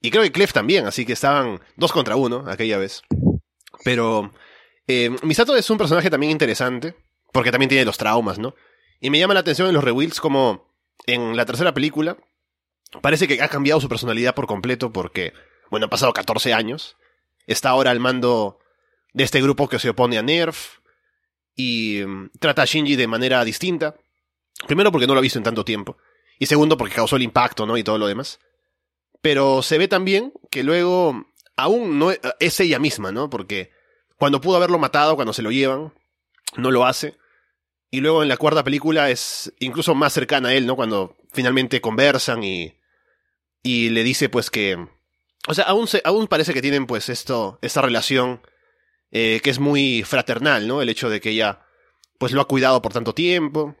Y creo que Clef también, así que estaban dos contra uno aquella vez. Pero eh, Misato es un personaje también interesante, porque también tiene los traumas, ¿no? Y me llama la atención en los rewilds como en la tercera película parece que ha cambiado su personalidad por completo porque, bueno, han pasado 14 años. Está ahora al mando de este grupo que se opone a Nerf y mm, trata a Shinji de manera distinta. Primero porque no lo ha visto en tanto tiempo. Y segundo porque causó el impacto, ¿no? Y todo lo demás. Pero se ve también que luego aún no e- es ella misma, ¿no? Porque cuando pudo haberlo matado, cuando se lo llevan, no lo hace. Y luego en la cuarta película es incluso más cercana a él, ¿no? Cuando finalmente conversan y, y le dice pues que... O sea, aún, se, aún parece que tienen pues esto, esta relación eh, que es muy fraternal, ¿no? El hecho de que ella pues lo ha cuidado por tanto tiempo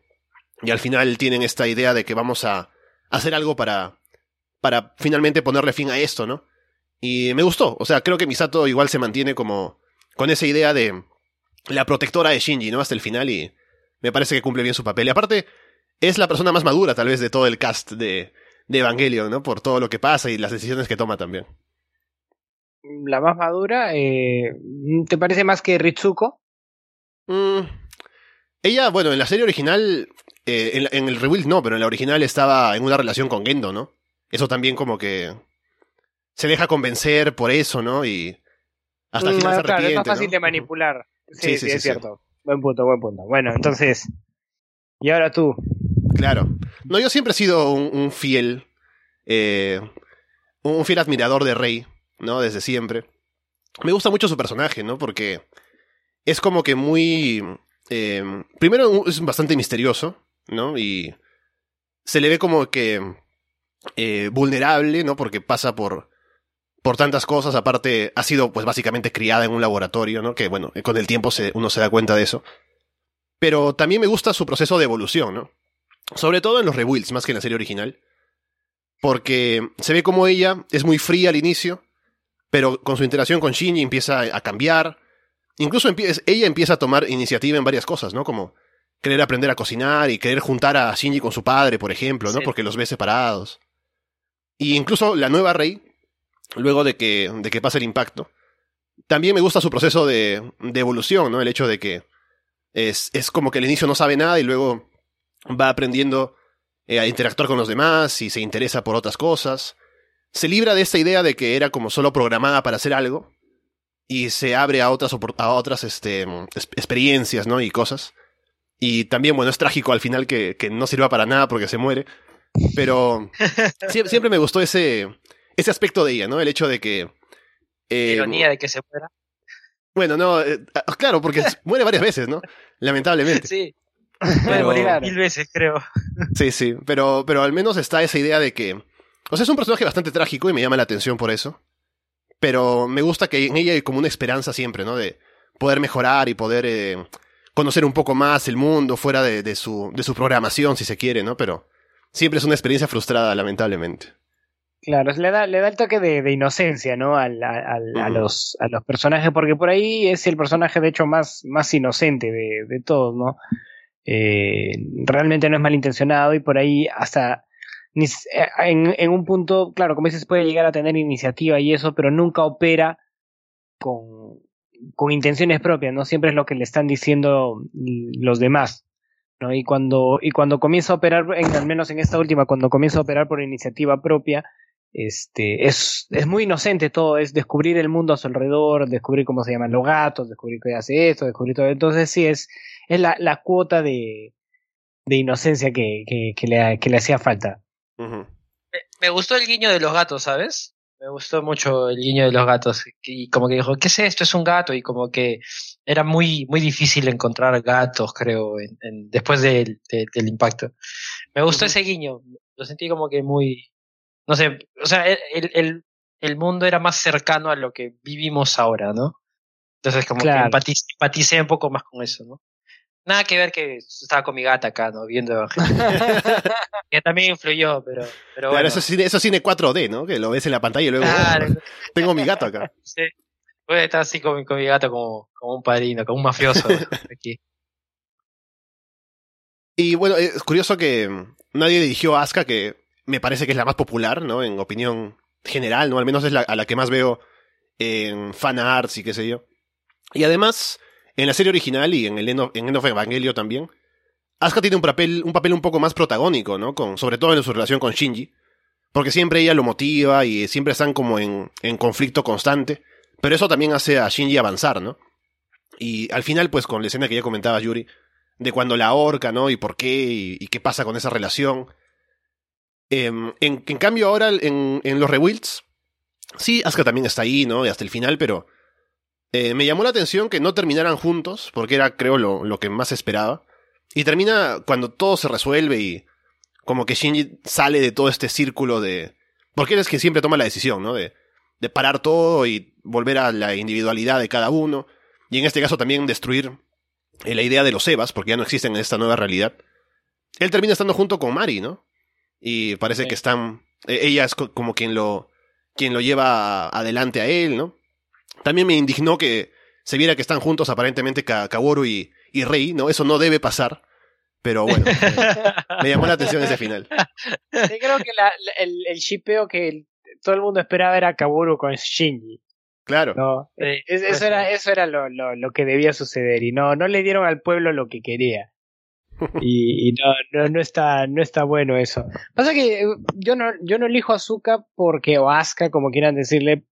y al final tienen esta idea de que vamos a hacer algo para, para finalmente ponerle fin a esto, ¿no? Y me gustó, o sea, creo que Misato igual se mantiene como con esa idea de la protectora de Shinji, ¿no? Hasta el final y me parece que cumple bien su papel. Y aparte, es la persona más madura tal vez de todo el cast de, de Evangelion, ¿no? Por todo lo que pasa y las decisiones que toma también. La más madura, eh, ¿te parece más que Ritsuko? Mm, ella, bueno, en la serie original, eh, en, en el rebuild no, pero en la original estaba en una relación con Gendo, ¿no? Eso también como que se deja convencer por eso, ¿no? Y hasta el Mm, final se claro, es más fácil ¿no? de manipular. Sí, Sí, sí, sí, sí, es sí. cierto. Buen punto, buen punto. Bueno, entonces, y ahora tú. Claro. No, yo siempre he sido un, fiel. eh, un fiel admirador de Rey, ¿no? Desde siempre. Me gusta mucho su personaje, ¿no? Porque es como que muy... eh, primero es bastante misterioso, ¿no? Y se le ve como que eh, vulnerable, ¿no? Porque pasa por, por tantas cosas. Aparte, ha sido pues básicamente criada en un laboratorio, ¿no? Que bueno, con el tiempo se, uno se da cuenta de eso. Pero también me gusta su proceso de evolución, ¿no? Sobre todo en los rebuilds, más que en la serie original. Porque se ve como ella es muy fría al inicio, pero con su interacción con Shinji empieza a cambiar. Incluso ella empieza a tomar iniciativa en varias cosas, ¿no? Como querer aprender a cocinar y querer juntar a Shinji con su padre, por ejemplo, ¿no? Sí. Porque los ve separados. Y incluso la nueva Rey, luego de que, de que pasa el impacto, también me gusta su proceso de, de evolución, ¿no? El hecho de que es, es como que al inicio no sabe nada y luego va aprendiendo eh, a interactuar con los demás y se interesa por otras cosas. Se libra de esta idea de que era como solo programada para hacer algo y se abre a otras, a otras este, es- experiencias, ¿no? Y cosas. Y también, bueno, es trágico al final que, que no sirva para nada porque se muere. Pero sie- siempre me gustó ese, ese aspecto de ella, ¿no? El hecho de que... eh, Ironía de que se muera. bueno, no, eh, ah, claro, porque muere varias veces, ¿no? Lamentablemente. Sí, Pero- mil veces creo. Sí, sí, pero, pero al menos está esa idea de que... O sea, es un personaje bastante trágico y me llama la atención por eso. Pero me gusta que en ella hay como una esperanza siempre, ¿no? De poder mejorar y poder eh, conocer un poco más el mundo fuera de, de su, de su programación, si se quiere, ¿no? Pero siempre es una experiencia frustrada, lamentablemente. Claro, le da, le da el toque de, de inocencia, ¿no? Al- a, los, a los personajes, porque por ahí es el personaje, de hecho, más, más inocente de, de todos, ¿no? Eh, realmente no es malintencionado y por ahí hasta eh, en, en un punto, claro, como dices, puede llegar a tener iniciativa y eso, pero nunca opera con, con intenciones propias, ¿no? Siempre es lo que le están diciendo los demás. ¿no? Y cuando, y cuando comienza a operar, en, al menos en esta última, cuando comienza a operar por iniciativa propia, este, es, es muy inocente todo, es descubrir el mundo a su alrededor, descubrir cómo se llaman los gatos, descubrir que hace esto, descubrir todo. Entonces sí, es, es la, la cuota de, de inocencia que, que, que le, que le hacía falta. Me, me gustó el guiño de los gatos, ¿sabes? Me gustó mucho el guiño de los gatos. Y como que dijo, ¿qué es esto? Es un gato. Y como que era muy, muy difícil encontrar gatos, creo, en, en- después del, de- del impacto. Me gustó ese guiño. Lo sentí como que muy, no sé, o sea, el, el, el- el mundo era más cercano a lo que vivimos ahora, ¿no? Entonces como Claro. que empatiz- empaticé un poco más con eso, ¿no? Nada que ver que estaba con mi gata acá, ¿no? Viendo Evangelion. que también influyó, pero, pero bueno. eso es, cine, eso es cine 4D, ¿no? Que lo ves en la pantalla y luego... Claro, "Oh, tengo mi gato acá. sí. Voy a estar así con, mi- con mi gato como, como un padrino, como un mafioso aquí. Y bueno, es curioso que mm, nadie dirigió a Asuka, que me parece que es la más popular, ¿no? En opinión general, ¿no? Al menos es la, a la que más veo en fan arts y qué sé yo. Y además, en la serie original y en el en End Evangelio también, Asuka tiene un papel, un papel un poco más protagónico, ¿no? Con, sobre todo en su relación con Shinji. Porque siempre ella lo motiva y siempre están como en, en conflicto constante. Pero eso también hace a Shinji avanzar, ¿no? Y al final, pues con la escena que ya comentaba Yuri, de cuando la ahorca, ¿no? Y por qué, y qué pasa con esa relación. Em, en, cambio, ahora en, los rebuilds, sí, Asuka también está ahí, ¿no? Y hasta el final, pero eh, me llamó la atención que no terminaran juntos, porque era, creo, lo, lo que más esperaba. Y termina cuando todo se resuelve y como que Shinji sale de todo este círculo de... Porque él es quien siempre toma la decisión, ¿no? De, de parar todo y volver a la individualidad de cada uno. Y en este caso también destruir eh, la idea de los Evas, porque ya no existen en esta nueva realidad. Él termina estando junto con Mari, ¿no? Y parece Sí. que están. eh, ella es co- como quien lo. quien lo lleva adelante a él, ¿no? También me indignó que se viera que están juntos aparentemente Ka- Kaworu y, y Rei, ¿no? Eso no debe pasar. Pero bueno, me llamó la atención ese final. Sí, creo que la- la- el, el shipeo que el- todo el mundo esperaba era Kaburu con Shinji. Claro. ¿no? Es- eso era, eso era lo, lo, lo que debía suceder y no, no le dieron al pueblo lo que quería. Y, y no, no, no está, no está bueno eso. Pasa que eh, yo no, yo no elijo Azuka porque, o Asuka, como quieran decirle,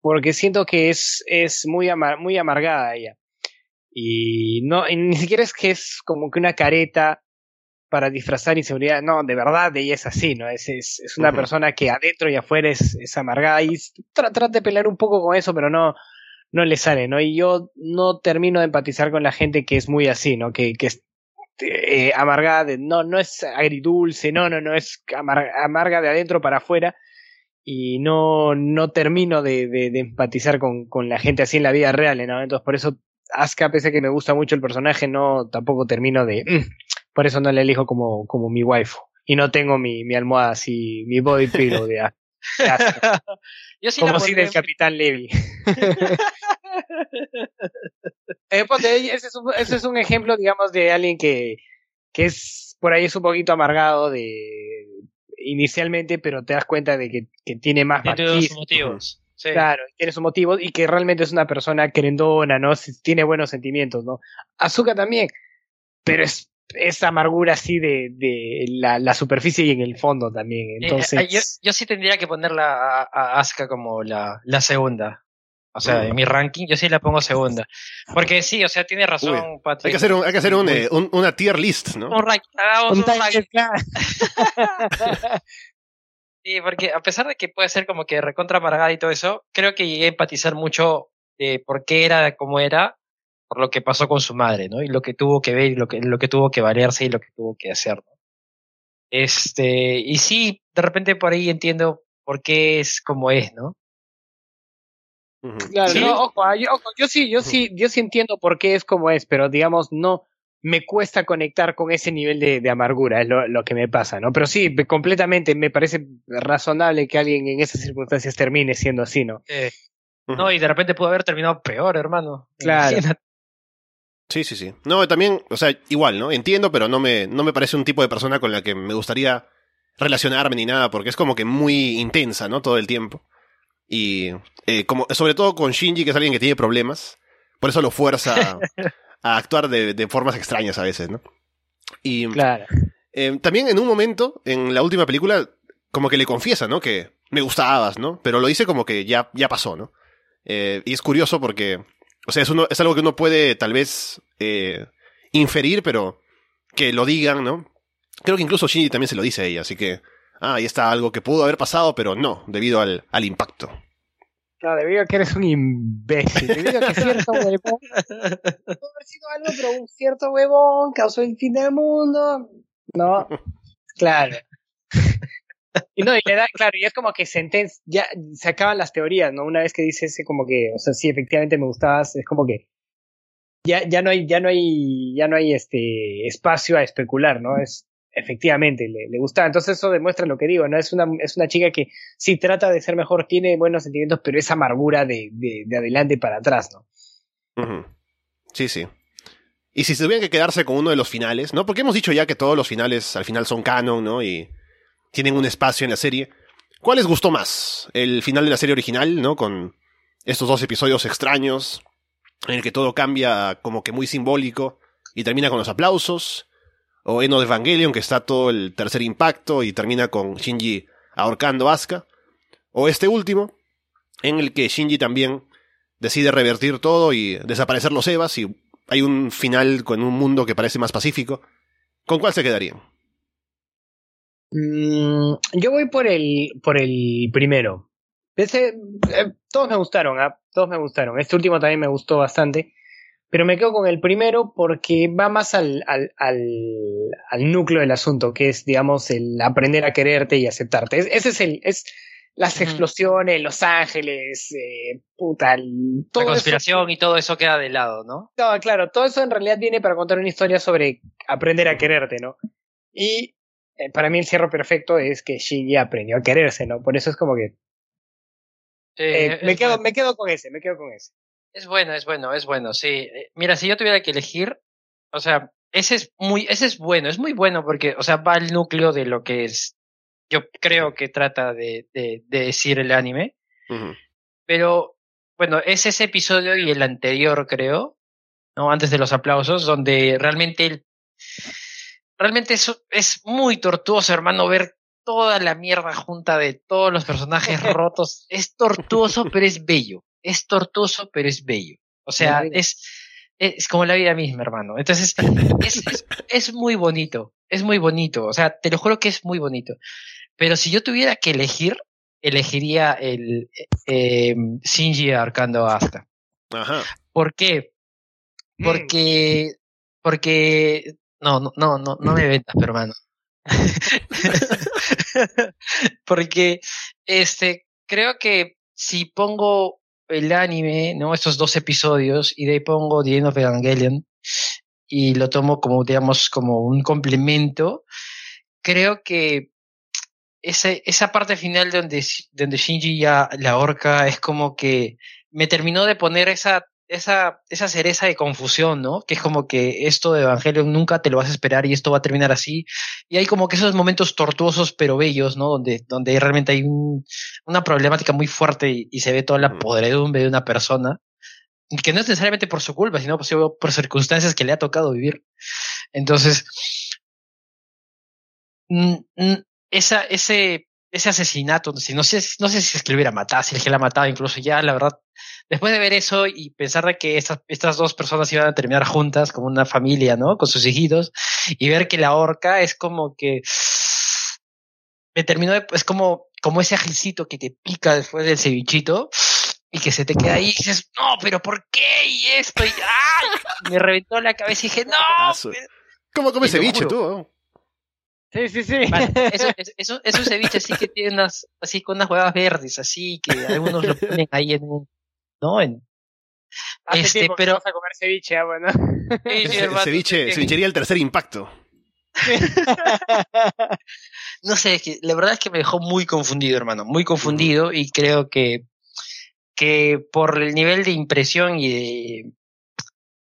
porque siento que es, es muy, amar- muy amargada ella. Y no, y ni siquiera es que es como que una careta para disfrazar inseguridad. No, de verdad ella es así, ¿no? Es, es, es una persona que adentro y afuera es, es amargada y tra- trata de pelear un poco con eso, pero no, no le sale, ¿no? Y yo no termino de empatizar con la gente que es muy así, ¿no? Que, que eh, amargada, de, no, no es agridulce, no, no, no, es amar- amarga de adentro para afuera. Y no, no termino de, de, de empatizar con, con la gente así en la vida real, ¿no? Entonces, por eso, Asuka, pese a que me gusta mucho el personaje, no, tampoco termino de, "Mm", por eso no la elijo como, como mi waifu. Y no tengo mi, mi almohada así, mi body pillow de, As- de Asuka. Yo sí la como si del Capitán Levy. Eh, ponte, ese, es un, ese es un ejemplo, digamos, de alguien que, que es por ahí es un poquito amargado de inicialmente, pero te das cuenta de que, que tiene más Tiene motivos. Sí. Claro, tiene sus motivos y que realmente es una persona querendona, ¿no? Tiene buenos sentimientos, ¿no? Azuka también, pero es esa amargura así de, de la, la superficie y en el fondo también. Eh, Entonces, eh, yo, yo sí tendría que ponerla a, a Asuka como la, la segunda. O sea, en mi ranking yo sí la pongo segunda. Porque sí, o sea, tiene razón, Patrick. Hay que hacer, un- hay que hacer un, eh, un- una tier list, ¿no? Un ranking, hagamos un ranking. Sí, porque a pesar de que puede ser como que recontra amargada y todo eso, creo que llegué a empatizar mucho de por qué era como era, por lo que pasó con su madre, ¿no? Y lo que tuvo que ver y lo que, lo que tuvo que valerse y lo que tuvo que hacer, ¿no? Este, y sí, de repente por ahí entiendo por qué es como es, ¿no? Claro, Sí. no, ojo, ah, yo, ojo, yo sí, yo sí, yo sí entiendo por qué es como es, pero digamos, no me cuesta conectar con ese nivel de, de amargura, es lo, lo que me pasa, ¿no? Pero sí, me- completamente me parece razonable que alguien en esas circunstancias termine siendo así, ¿no? No, y de repente pudo haber terminado peor, hermano. Claro. Imagínate. Sí, sí, sí. No, también, o sea, igual, ¿no? Entiendo, pero no me, no me parece un tipo de persona con la que me gustaría relacionarme ni nada, porque es como que muy intensa, ¿no? Todo el tiempo. Y eh, como, sobre todo con Shinji, que es alguien que tiene problemas, por eso lo fuerza a actuar de, de formas extrañas a veces, ¿no? Y Claro. eh, también en un momento, en la última película, como que le confiesa, ¿no? Que me gustabas, ¿no? Pero lo dice como que ya, ya pasó, ¿no? Eh, y es curioso porque, o sea, es, uno, es algo que uno puede tal vez eh, inferir, pero que lo digan, ¿no? Creo que incluso Shinji también se lo dice a ella, así que, ah, ahí está algo que pudo haber pasado, pero no, debido al, al impacto. No, debido a que eres un imbécil, debido a que cierto huevón, pudo haber sido algo, pero un cierto huevón causó el fin del mundo. No, claro. Y no, y le da, claro, y es como que senten, ya se acaban las teorías, ¿no? Una vez que dice ese como que, o sea, sí, efectivamente me gustabas, es como que ya, ya no hay, ya no hay, ya no hay este espacio a especular, ¿no? Es efectivamente, le, le gustaba. Entonces eso demuestra lo que digo, ¿no? Es una, es una chica que sí trata de ser mejor, tiene buenos sentimientos, pero es amargura de, de, de adelante para atrás, ¿no? Sí, sí. Y si tuvieran que quedarse con uno de los finales, ¿no? Porque hemos dicho ya que todos los finales al final son canon, ¿no? Y tienen un espacio en la serie. ¿Cuál les gustó más? ¿El final de la serie original, ¿no? Con estos dos episodios extraños, en el que todo cambia como que muy simbólico y termina con los aplausos. O Eno de Evangelion, que está todo el tercer impacto y termina con Shinji ahorcando a Asuka. O este último, en el que Shinji también decide revertir todo y desaparecer los Evas y hay un final con un mundo que parece más pacífico. ¿Con cuál se quedarían? Mm, yo voy por el, por el primero. Ese, eh, todos me gustaron, ¿ah? todos me gustaron. Este último también me gustó bastante. Pero me quedo con el primero porque va más al, al, al, al núcleo del asunto, que es, digamos, el aprender a quererte y aceptarte. Es- ese es el, es las explosiones, Los Ángeles, eh, puta, el- todo La eso- conspiración y todo eso queda de lado, ¿no? no, claro, todo eso en realidad viene para contar una historia sobre aprender a quererte, ¿no? Y eh, para mí el cierre perfecto es que Shinji aprendió a quererse, ¿no? Por eso es como que Sí, eh, es me quedo, bueno. me quedo con ese, me quedo con ese. Es bueno, es bueno, es bueno, sí. Eh, Mira, si yo tuviera que elegir, o sea, ese es muy, ese es bueno, es muy bueno porque, o sea, va al núcleo de lo que es, yo creo que trata de, de, de decir el anime, pero bueno, es ese episodio y el anterior, creo, ¿no? Antes de los aplausos, donde realmente el, realmente es, es muy tortuoso, hermano, ver toda la mierda junta de todos los personajes rotos. Es tortuoso, pero es bello. Es tortuoso, pero es bello. O sea, es, es como la vida misma, hermano. Entonces, es, es, es, muy bonito, es muy bonito, o sea, te lo juro que es muy bonito. Pero si yo tuviera que elegir, elegiría el eh, Shinji Arcando Asta. Ajá. ¿Por qué? Porque, porque, no, no, no, no, no me ventas, hermano. porque, este, creo que si pongo el anime, ¿no? Estos dos episodios y de ahí pongo The End of Evangelion y lo tomo como, digamos, como un complemento, creo que esa, esa parte final donde, donde Shinji ya la horca es como que me terminó de poner esa esa, esa cereza de confusión, ¿no? Que es como que esto de Evangelion nunca te lo vas a esperar y esto va a terminar así. Y hay como que esos momentos tortuosos pero bellos, ¿no? Donde, donde realmente hay una problemática muy fuerte y, se ve toda la podredumbre de una persona. Que no es necesariamente por su culpa, sino por, por circunstancias que le ha tocado vivir. Entonces, esa, ese, ese asesinato, si no sé, no sé si es que le hubiera matado, si es que la ha matado, incluso ya, la verdad, después de ver eso y pensar de que estas, estas dos personas iban a terminar juntas como una familia, ¿no? Con sus hijitos, y ver que la horca es como que me terminó de, es como, como ese ajicito que te pica después del cevichito y que se te queda ahí y dices, no, pero ¿por qué? Y esto, y ¡ay! me reventó la cabeza y dije, no. ¿Cómo comes ceviche tú? Sí, sí, sí. eso, eso, es un ceviche así que tiene unas, así con unas huevas verdes, así que algunos lo ponen ahí en un, ¿no? En, este, pero vamos a comer ceviche, ah, bueno. ceviche, cevichería el tercer impacto. no sé, que la verdad es que me dejó muy confundido, hermano, muy confundido y creo que que por el nivel de impresión y de,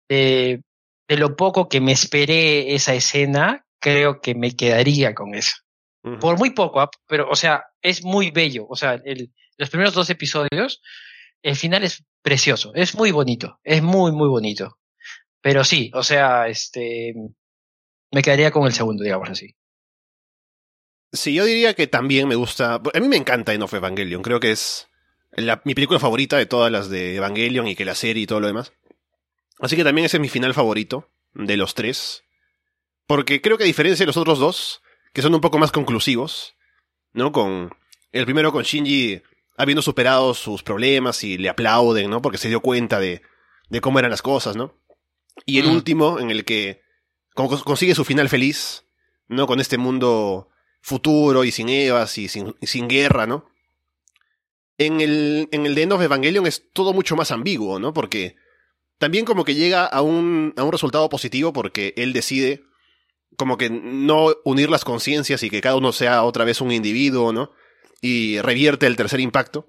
de, de lo poco que me esperé esa escena, creo que me quedaría con eso. Por muy poco, ¿ah? pero, o sea, es muy bello. O sea, el, los primeros dos episodios el final es precioso, es muy bonito, es muy, muy bonito. Pero sí, o sea, este, me quedaría con el segundo, digamos así. Sí, yo diría que también me gusta. A mí me encanta Enough Evangelion. Creo que es mi película favorita de todas las de Evangelion y que la serie y todo lo demás. Así que también ese es mi final favorito de los tres. Porque creo que a diferencia de los otros dos, que son un poco más conclusivos, ¿no? Con el primero con Shinji habiendo superado sus problemas y le aplauden, ¿no? Porque se dio cuenta de, de cómo eran las cosas, ¿no? Y el mm. último, en el que consigue su final feliz, ¿no? Con este mundo futuro y sin Evas y sin, sin guerra, ¿no? En el, en el de End of Evangelion es todo mucho más ambiguo, ¿no? Porque también como que llega a un, a un resultado positivo porque él decide como que no unir las conciencias y que cada uno sea otra vez un individuo, ¿no? Y revierte el tercer impacto.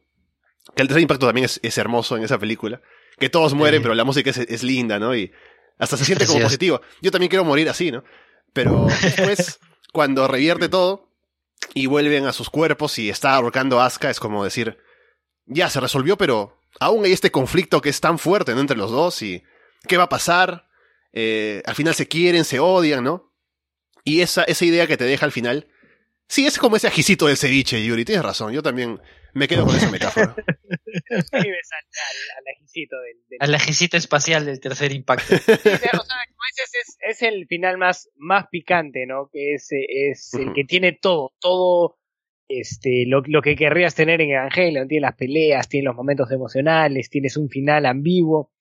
Que el tercer impacto también es, hermoso en esa película. Que todos mueren, pero la música es, linda, ¿no? Y hasta se siente como positivo. Yo también quiero morir así, ¿no? Pero después, cuando revierte todo y vuelven a sus cuerpos y está ahorcando a Asuka, es como decir, ya se resolvió, pero aún hay este conflicto que es tan fuerte, ¿no? Entre los dos y qué va a pasar. Eh, al final se quieren, se odian, ¿no? Y esa, esa idea que te deja al final Sí, es como ese ajicito del ceviche, Yuri. Tienes razón. Yo también me quedo con esa metáfora. al, al, ajicito del, Al ajicito espacial del tercer impacto. Sí, o sea, es, es, el final más, más picante, ¿no? Que es, es el que tiene todo, todo este, lo, lo que querrías tener en Evangelion. Tiene las peleas, tiene los momentos emocionales, tienes un final ambiguo.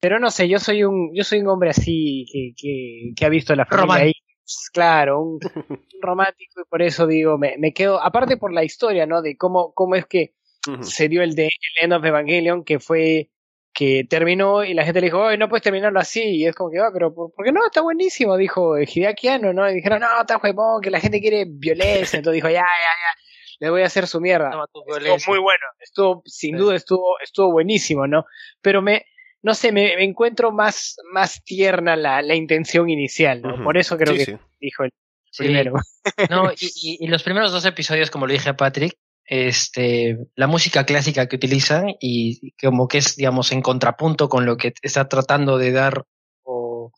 Pero no sé, yo soy un, yo soy un hombre así que, que, que ha visto la familia ahí claro, un, romántico y por eso digo, me, me, quedo, aparte por la historia, ¿no? De cómo, cómo es que se dio el de el End of Evangelion, que fue que terminó y la gente le dijo, oye, no puedes terminarlo así, y es como que, va, ah, pero ¿por, qué no? Está buenísimo, dijo Hideaki ¿no? Y dijeron, no, está huevón, que la gente quiere violencia, entonces dijo, ya, ya, ya, le voy a hacer su mierda. estuvo muy bueno, estuvo, sin duda estuvo, estuvo buenísimo, ¿no? Pero me, no sé, me, encuentro más, más tierna la, la intención inicial, ¿no? Por eso creo que dijo el primero. No, y, y, los primeros dos episodios, como le dije a Patrick, este, la música clásica que utilizan y como que es, digamos, en contrapunto con lo que está tratando de dar o,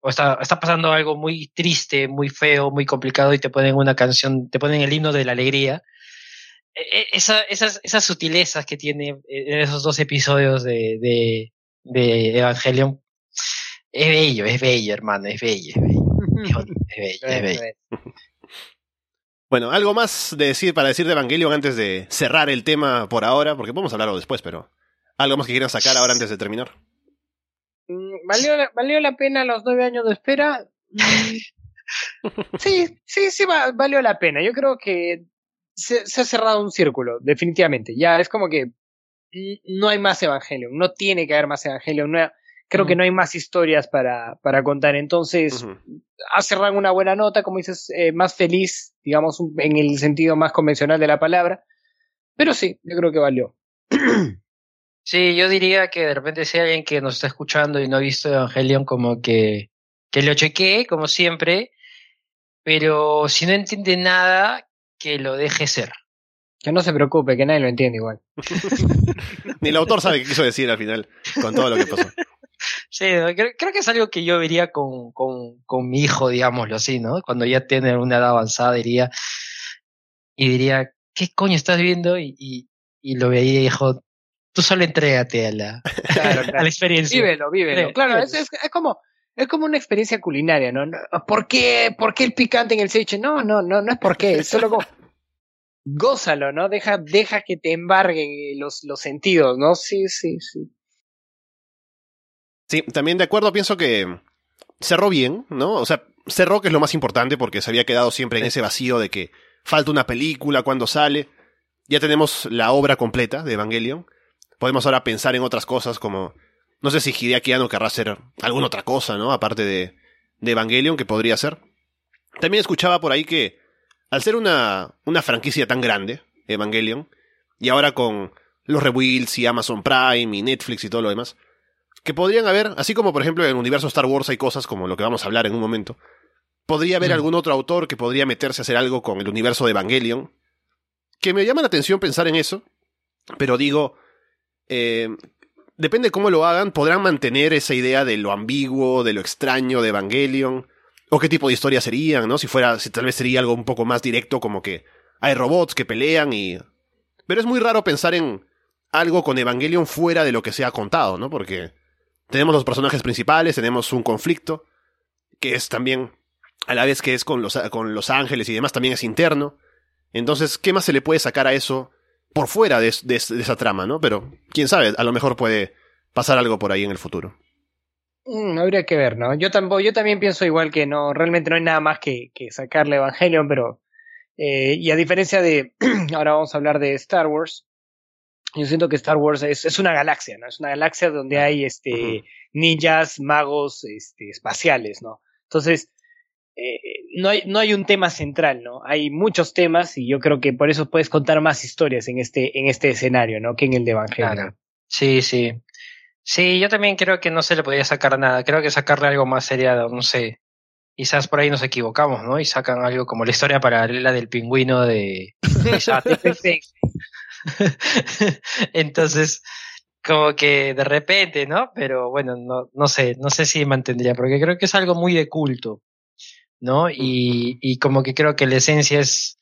o está, está pasando algo muy triste, muy feo, muy complicado y te ponen una canción, te ponen el himno de la alegría. E, e, esa, esas, esas sutilezas que tiene en esos dos episodios de, de, Evangelion Es bello, es bello, hermano, es bello, es bello. Es bello, es bello. Bueno, algo más de decir para decir de Evangelion antes de cerrar el tema por ahora, porque podemos hablarlo después, pero algo más que quieran sacar ahora antes de terminar. Mm, ¿Valió la, ¿Valió la pena los nueve años de espera? Mm, sí, sí, sí, va- valió la pena. Yo creo que se, se ha cerrado un círculo, definitivamente. Ya es como que no hay más Evangelion, no tiene que haber más Evangelion. No hay- creo que no hay más historias para, para contar. Entonces, ha cerrado una buena nota, como dices, eh, más feliz, digamos, en el sentido más convencional de la palabra. Pero sí, yo creo que valió. Sí, yo diría que de repente si hay alguien que nos está escuchando y no ha visto Evangelion, como que, que lo chequee, como siempre, pero si no entiende nada, que lo deje ser. Que no se preocupe, que nadie lo entiende igual. Ni el autor sabe qué quiso decir al final con todo lo que pasó. Sí, creo, creo que es algo que yo vería con, con, con mi hijo, digámoslo así, ¿no? Cuando ya tiene una edad avanzada, diría, y diría, ¿qué coño estás viendo? Y, y, y lo veía y dijo, tú solo entrégate a la, Claro, a claro. la experiencia. Vívelo, vívelo. Sí, Claro, vívelo. es, es, es como es como una experiencia culinaria, ¿no? No, ¿Por qué, por qué el picante en el ceviche? No, no, no, no es por qué, es solo como gózalo, ¿no? Deja, deja que te embarguen los, los sentidos, ¿no? Sí, sí, sí. Sí, también de acuerdo, pienso que cerró bien, ¿no? O sea, cerró que es lo más importante porque se había quedado siempre en ese vacío de que falta una película cuando sale. Ya tenemos la obra completa de Evangelion. Podemos ahora pensar en otras cosas como, no sé si Hideaki Anno querrá hacer alguna otra cosa, ¿no? Aparte de, de Evangelion que podría ser. También escuchaba por ahí que al ser una, una franquicia tan grande, Evangelion, y ahora con los rebuilds y Amazon Prime y Netflix y todo lo demás, que podrían haber, así como por ejemplo en el universo Star Wars hay cosas como lo que vamos a hablar en un momento, podría haber Mm. algún otro autor que podría meterse a hacer algo con el universo de Evangelion, que me llama la atención pensar en eso, pero digo, eh, depende cómo lo hagan, podrán mantener esa idea de lo ambiguo, de lo extraño de Evangelion, o qué tipo de historia serían, ¿no? Si fuera, si tal vez sería algo un poco más directo, como que hay robots que pelean y... Pero es muy raro pensar en algo con Evangelion fuera de lo que se ha contado, ¿no? Porque tenemos los personajes principales, tenemos un conflicto, que es también, a la vez que es con los, con los ángeles y demás, también es interno. Entonces, ¿qué más se le puede sacar a eso por fuera de, de- de esa trama, ¿no? Pero, quién sabe, a lo mejor puede pasar algo por ahí en el futuro. Mm, habría que ver, ¿no? Yo tampoco, yo también pienso igual que no, realmente no hay nada más que, que sacarle Evangelion, pero eh, y a diferencia de, ahora vamos a hablar de Star Wars, yo siento que Star Wars es, es una galaxia, ¿no? Es una galaxia donde hay este ninjas, magos, este, espaciales, ¿no? Entonces, eh, no hay, no hay un tema central, ¿no? Hay muchos temas y yo creo que por eso puedes contar más historias en este, en este escenario, ¿no? Que en el de Evangelion. Claro. Sí, sí. Sí, yo también creo que no se le podía sacar nada. Creo que sacarle algo más sería, no sé. Quizás por ahí nos equivocamos, ¿no? Y sacan algo como la historia paralela del pingüino de. Entonces, como que de repente, ¿no? Pero bueno, no, no sé, no sé si mantendría, porque creo que es algo muy de culto, ¿no? Y, y como que creo que la esencia es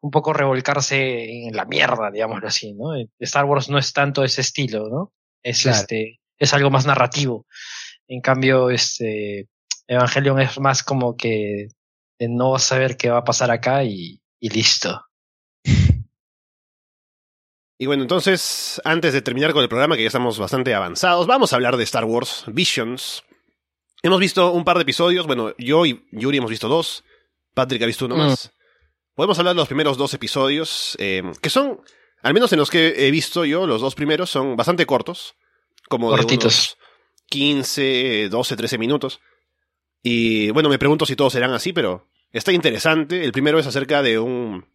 un poco revolcarse en la mierda, digámoslo así, ¿no? Star Wars no es tanto ese estilo, ¿no? Es Claro. este, es algo más narrativo. En cambio, este, Evangelion es más como que de no saber qué va a pasar acá y, y listo. Y bueno, entonces, antes de terminar con el programa, que ya estamos bastante avanzados, vamos a hablar de Star Wars Visions. Hemos visto un par de episodios, bueno, yo y Yuri hemos visto dos, Patrick ha visto uno Mm. más. Podemos hablar de los primeros dos episodios, eh, que son, al menos en los que he visto yo, los dos primeros son bastante cortos, como de Cortitos. unos 15, 12, 13 minutos. Y bueno, me pregunto si todos serán así, pero está interesante. El primero es acerca de un,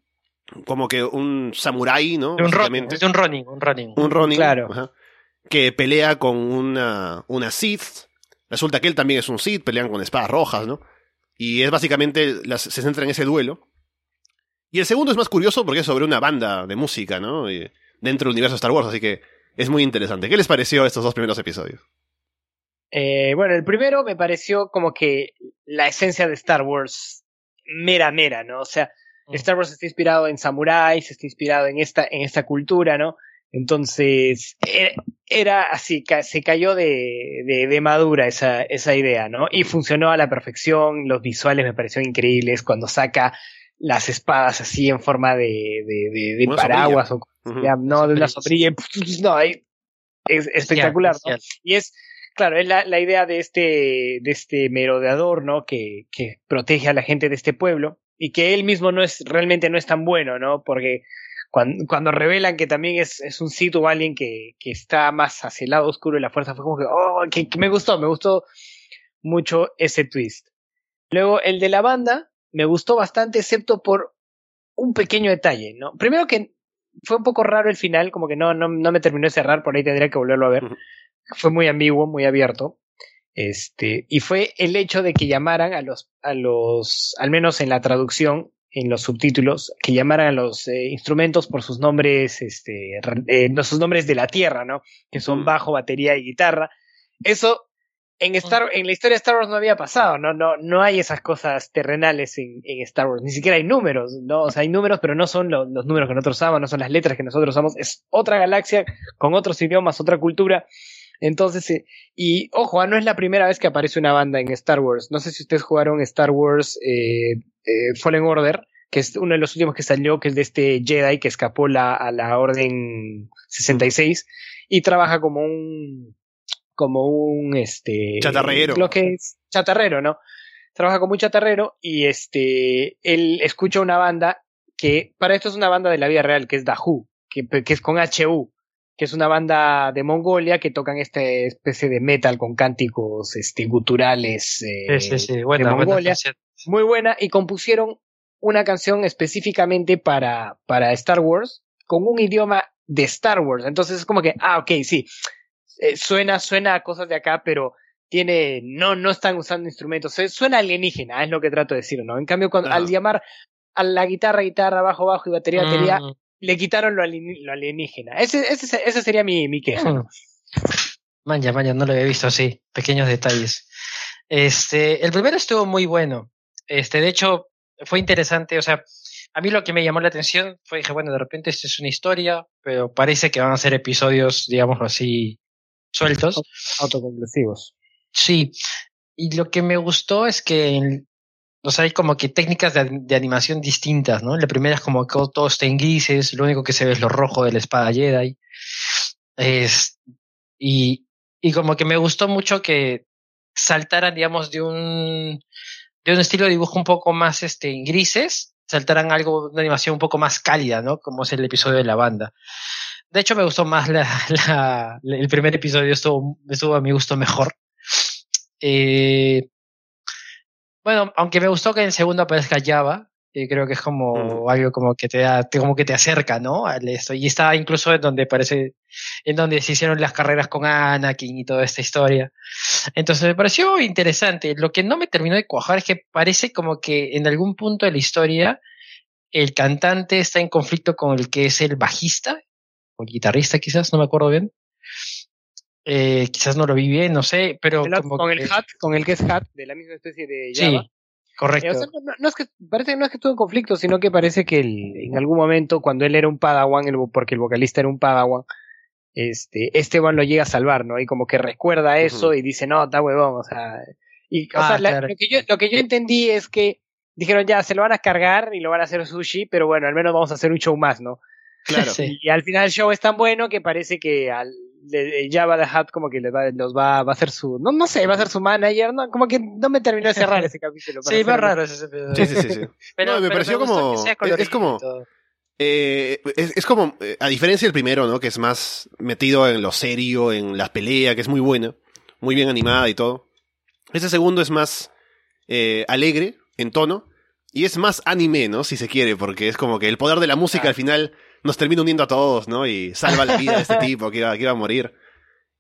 como que un samurái, ¿no? un running, Básicamente. es un running, un running. Un Ronin, Claro. ajá, que pelea con una, una Sith. Resulta que él también es un Sith, pelean con espadas rojas, ¿no? Y es básicamente, las- se centra en ese duelo. Y el segundo es más curioso porque es sobre una banda de música, ¿no? Y dentro del universo de Star Wars, así que es muy interesante. ¿Qué les pareció estos dos primeros episodios? Eh, bueno, el primero me pareció como que la esencia de Star Wars mera mera, ¿no? O sea, Mm. Star Wars está inspirado en samuráis, está inspirado en esta, en esta cultura, ¿no? Entonces, e- era así, ca- se cayó de, de, de madura esa, esa idea, ¿no? Y funcionó a la perfección, los visuales me parecieron increíbles cuando saca las espadas así en forma de, de, de, de Una paraguas o ya, no, de una Sombrilla. y no, ahí, es espectacular, ¿no? Y es, claro, es la, la idea de este, de este merodeador, ¿no? Que, que protege a la gente de este pueblo y que él mismo no es, realmente no es tan bueno, ¿no? Porque cuando, cuando revelan que también es, es un sitio o alguien que, que está más hacia el lado oscuro de la fuerza, fue como que, oh, que, que me gustó, me gustó mucho ese twist. Luego, el de la banda, me gustó bastante, excepto por un pequeño detalle, ¿no? Primero que fue un poco raro el final, como que no, no, no me terminó de cerrar, por ahí tendría que volverlo a ver. Fue muy ambiguo, muy abierto. Este, y fue el hecho de que llamaran a los, a los, al menos en la traducción, en los subtítulos, que llamaran a los eh, instrumentos por sus nombres, este, eh, no, sus nombres de la tierra, ¿no? Que son bajo, batería y guitarra. Eso en Star, en la historia de Star Wars no había pasado, no, no, no hay esas cosas terrenales en, en Star Wars, ni siquiera hay números, ¿no? O sea, hay números, pero no son lo- los números que nosotros usamos, no son las letras que nosotros usamos, es otra galaxia con otros idiomas, otra cultura. Entonces, eh, y ojo, ah, no es la primera vez que aparece una banda en Star Wars. No sé si ustedes jugaron Star Wars eh, eh, Fallen Order, que es uno de los últimos que salió, que es de este Jedi que escapó la, a la Orden 66 y trabaja como un como un este Chatarrero. lo que es chatarrero, ¿no? Trabaja como un chatarrero y este él escucha una banda que para esto es una banda de la vida real que es Dahu, que, que es con HU, que es una banda de Mongolia que tocan esta especie de metal con cánticos este guturales eh, Sí, sí, sí. de Buena, Mongolia muy buena y compusieron una canción específicamente para, para Star Wars con un idioma de Star Wars. Entonces es como que, ah, ok, sí, eh, suena, suena a cosas de acá, pero tiene, no, no están usando instrumentos, eh, suena alienígena, es lo que trato de decir, ¿no? En cambio, cuando, al llamar a la guitarra, guitarra, bajo, bajo y batería, batería, Mm, le quitaron lo, alien- lo alienígena. Ese, ese, ese sería mi, mi queja. mm. Manja, manja, no lo había visto así. Pequeños detalles. Este, el primero estuvo muy bueno. Este, de hecho, fue interesante. O sea, a mí lo que me llamó la atención fue, dije, bueno, de repente esta es una historia, pero parece que van a ser episodios, digámoslo así, sueltos. Autoconclusivos. Sí. Y lo que me gustó es que, o sea, hay como que técnicas de, de animación distintas, ¿no? La primera es como que todo está en grises, lo único que se ve es lo rojo de la espada Jedi. Es, y, y como que me gustó mucho que saltaran, digamos, de un, de un estilo de dibujo un poco más este, en grises, saltaran algo, una animación un poco más cálida, ¿no? Como es el episodio de la banda. De hecho, me gustó más la, la, el primer episodio, estuvo, estuvo a mi gusto mejor. Eh, bueno, aunque me gustó que en el segundo aparezca Java, eh, creo que es como Ujú. algo como que te da, como que te acerca, ¿no? Al esto. Y está incluso en donde parece, en donde se hicieron las carreras con Anakin y toda esta historia. Entonces me pareció interesante. Lo que no me terminó de cuajar es que parece como que en algún punto de la historia el cantante está en conflicto con el que es el bajista, o el guitarrista quizás, no me acuerdo bien. Eh, quizás no lo vi bien, no sé, pero El- como con que- el hat, con el que es hat, de la misma especie de Sí, Java. correcto. Eh, o sea, no, es que parece que no es que estuvo en conflicto, sino que parece que el- en algún momento cuando él era un Padawan, el porque el vocalista era un Padawan, este Esteban lo llega a salvar, ¿no? Y como que recuerda eso y dice, "No, está huevón", o sea, y o Ah, sea, la- claro. lo que yo lo que yo entendí es que dijeron, "Ya, se lo van a cargar y lo van a hacer sushi, pero bueno, al menos vamos a hacer un show más, ¿no?" Claro. Sí. Y al final el show es tan bueno que parece que al de- de Java the Hat como que les va, los va, va a ser su, no, no sé, va a ser su manager, no, como que no me terminó de cerrar ese capítulo. Sí, va ser raro ese episodio. Sí, sí, sí. sí. Pero, No, me pero pareció como- es- como-. Eh, es, es como, eh, a diferencia del primero, ¿no? Que es más metido en lo serio, en la pelea, que es muy buena, muy bien animada y todo. Este segundo es más eh, alegre en tono y es más anime, ¿no? Si se quiere, porque es como que el poder de la música Claro. al final nos termina uniendo a todos, ¿no? Y salva la vida de este tipo que iba, que iba a morir.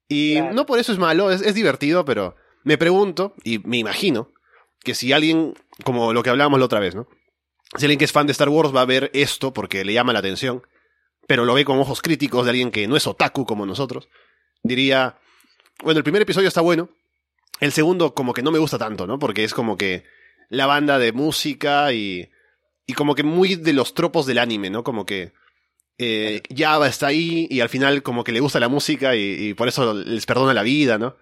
Y Claro. no por eso es malo, es, es divertido, pero me pregunto y me imagino que si alguien, como lo que hablábamos la otra vez, ¿no? Si alguien que es fan de Star Wars va a ver esto porque le llama la atención, pero lo ve con ojos críticos de alguien que no es otaku como nosotros, diría, bueno, el primer episodio está bueno, el segundo como que no me gusta tanto, ¿no? Porque es como que la banda de música y, y como que muy de los tropos del anime, ¿no? Como que eh, Java está ahí y al final como que le gusta la música y, y por eso les perdona la vida, ¿no?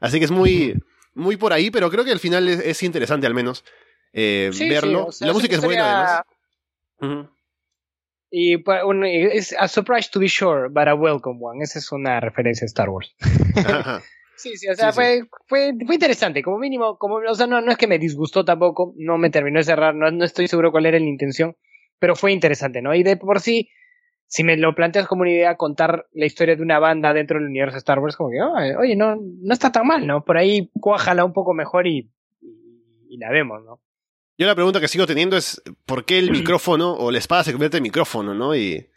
Así que es muy, muy por ahí, pero creo que al final es, es interesante al menos eh, Sí, sí, verlo. o sea, la música es buena además. Y pues, un- es a surprise to be sure, but a welcome one. Esa es una referencia a Star Wars. Ajá. Sí, sí, o sea, Sí, sí. Fue, fue, fue interesante, como mínimo, como, o sea, no, no es que me disgustó tampoco, no me terminó de cerrar, no, no estoy seguro cuál era la intención, pero fue interesante, ¿no? Y de por sí, si me lo planteas como una idea, contar la historia de una banda dentro del universo de Star Wars, como que, "Oh, oye, no, no está tan mal, ¿no? Por ahí cuájala un poco mejor y, y, y la vemos, ¿no? Yo la pregunta que sigo teniendo es ¿por qué el micrófono o la espada se convierte en micrófono, no? Y,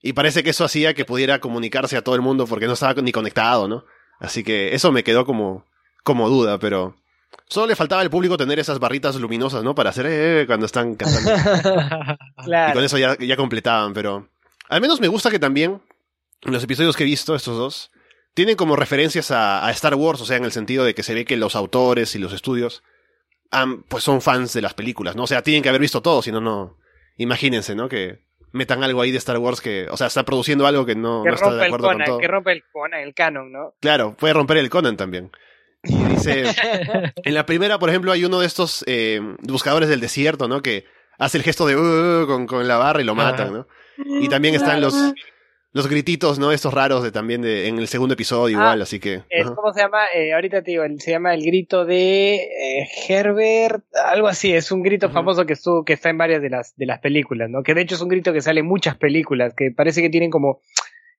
y parece que eso hacía que pudiera comunicarse a todo el mundo porque no estaba ni conectado, ¿no? Así que eso me quedó como, como duda, pero solo le faltaba al público tener esas barritas luminosas, ¿no? Para hacer eh, cuando están cantando. Y con eso ya, ya completaban, pero al menos me gusta que también en los episodios que he visto, estos dos, tienen como referencias a, a Star Wars, o sea, en el sentido de que se ve que los autores y los estudios han- pues son fans de las películas, ¿no? O sea, tienen que haber visto todo, si no, no. Imagínense, ¿no? Que metan algo ahí de Star Wars que, o sea, está produciendo algo que no, que no está de el acuerdo con Conan, todo. que rompe el Conan, el canon, ¿no? Claro, puede romper el Conan también. Y dice, en la primera, por ejemplo, hay uno de estos eh, buscadores del desierto, ¿no? Que hace el gesto de "Uh", con, con la barra y lo matan, ¿no? Y también están los, los grititos, ¿no? Estos raros de también de, en el segundo episodio Ah, igual, así que... Es, ajá. ¿Cómo se llama? Eh, ahorita te digo, se llama el grito de eh, Herbert, algo así, es un grito famoso que estuvo, que está en varias de las, de las películas, ¿no? Que de hecho es un grito que sale en muchas películas, que parece que tienen como,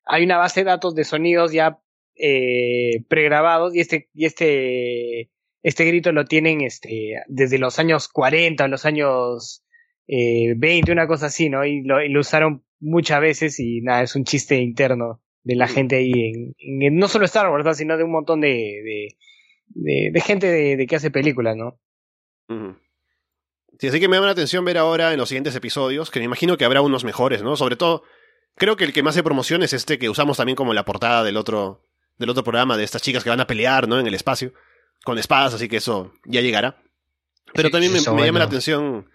hay una base de datos de sonidos ya eh, pregrabados y este, y este, este grito lo tienen este, desde los años 40, los años eh, 20, una cosa así, ¿no? Y lo, y lo usaron muchas veces y nada, es un chiste interno de la Ujú. gente ahí en, en- no solo Star Wars, ¿no? sino de un montón de, de, de, de gente de, que hace películas, ¿no? Sí, así que me llama la atención ver ahora en los siguientes episodios, que me imagino que habrá unos mejores, ¿no? Sobre todo, creo que el que más se promociona es este que usamos también como la portada del otro, del otro programa, de estas chicas que van a pelear, ¿no? En el espacio, con espadas, así que eso ya llegará. Pero también me, llama la atención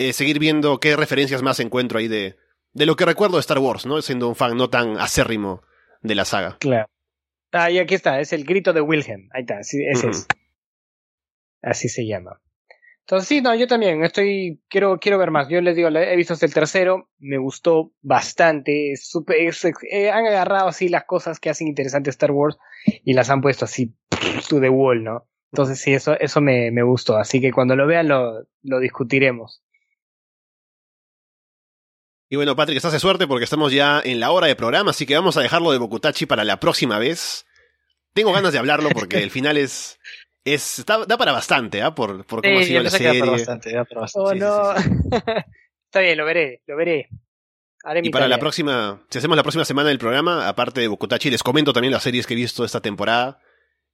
eh, seguir viendo qué referencias más encuentro ahí de, de lo que recuerdo de Star Wars, ¿no? Siendo un fan no tan acérrimo de la saga. Claro. Ah, y aquí está, es el grito de Wilhelm. Ahí está, sí, ese es. Así se llama. Entonces, sí, no, yo también estoy, quiero, quiero ver más. Yo les digo, he visto hasta el tercero, me gustó bastante. Es es- eh, han agarrado así las cosas que hacen interesante Star Wars y las han puesto así to the wall, ¿no? Entonces, sí, eso, eso me, me gustó. Así que cuando lo vean, lo, lo discutiremos. Y bueno, Patrick, estás de suerte porque estamos ya en la hora de programa, así que vamos a dejarlo de Bokutachi para la próxima vez. Tengo ganas de hablarlo porque el final es. es está- da para bastante, ¿ah? Por, por cómo ha Sí, sido ya la serie. por bastante, iba por bastante. Oh, Sí, sí, no. sí, Está bien, lo veré, lo veré. Haré mi Y para la próxima, si hacemos la próxima semana del programa, aparte de Bokutachi, les comento también las series que he visto esta temporada,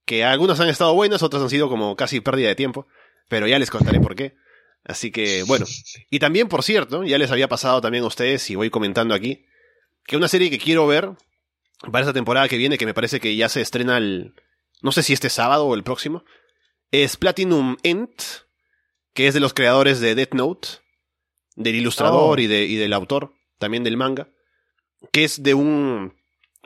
que algunas han estado buenas, otras han sido como casi pérdida de tiempo, pero ya les contaré por qué. Así que, bueno. Y también, por cierto, ya les había pasado también a ustedes, y voy comentando aquí, que una serie que quiero ver para esta temporada que viene, que me parece que ya se estrena el, no sé si este sábado o el próximo, es Platinum End, que es de los creadores de Death Note, del ilustrador Oh. y, de, y del autor, también del manga, que es de un,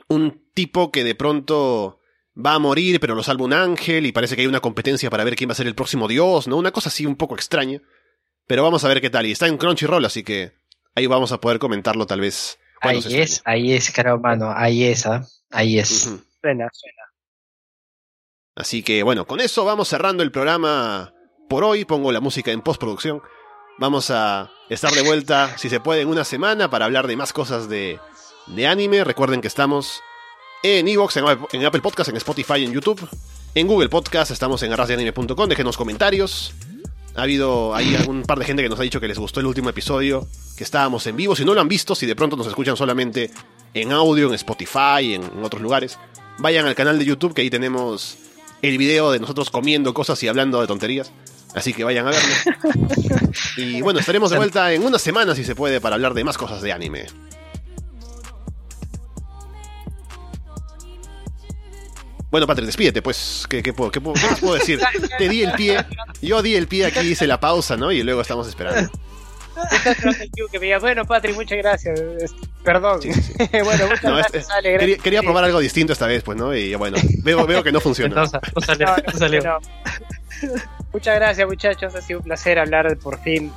un tipo que de pronto va a morir, pero lo salva un ángel, y parece que hay una competencia para ver quién va a ser el próximo dios, ¿no? Una cosa así un poco extraña. Pero vamos a ver qué tal. Y está en Crunchyroll, así que ahí vamos a poder comentarlo tal vez. Ahí se es, estrene. ahí es, caro mano, ahí es, ¿ah? Ahí es. Suena, suena. Así que bueno, con eso vamos cerrando el programa por hoy. Pongo la música en postproducción. Vamos a estar de vuelta, si se puede, en una semana para hablar de más cosas de, de anime. Recuerden que estamos en Evox, en, Apple- en Apple Podcast, en Spotify, en YouTube. En Google Podcast, estamos en arrasdeanime.com. Déjenos comentarios. Ha habido ahí un par de gente que nos ha dicho que les gustó el último episodio, que estábamos en vivo. Si no lo han visto, si de pronto nos escuchan solamente en audio, en Spotify, en, en otros lugares, vayan al canal de YouTube que ahí tenemos el video de nosotros comiendo cosas y hablando de tonterías. Así que vayan a verlo. Y bueno, estaremos de vuelta en una semana si se puede para hablar de más cosas de anime. Bueno, Patrick, despídete, pues. ¿Qué, qué puedo, qué puedo- qué más puedo decir? Te di el pie. Yo di el pie aquí, hice la pausa, ¿no? Y luego estamos esperando. Que me diga, bueno, Patrick, muchas gracias. Perdón. Sí, sí. bueno, muchas No, gracias, Ale, Quería, gracias. quería Sí. probar algo distinto esta vez, pues, ¿no? Y bueno, veo, veo que no funciona. No, no salió, No, no no, salió. no. Muchas gracias, muchachos. Ha sido un placer hablar por fin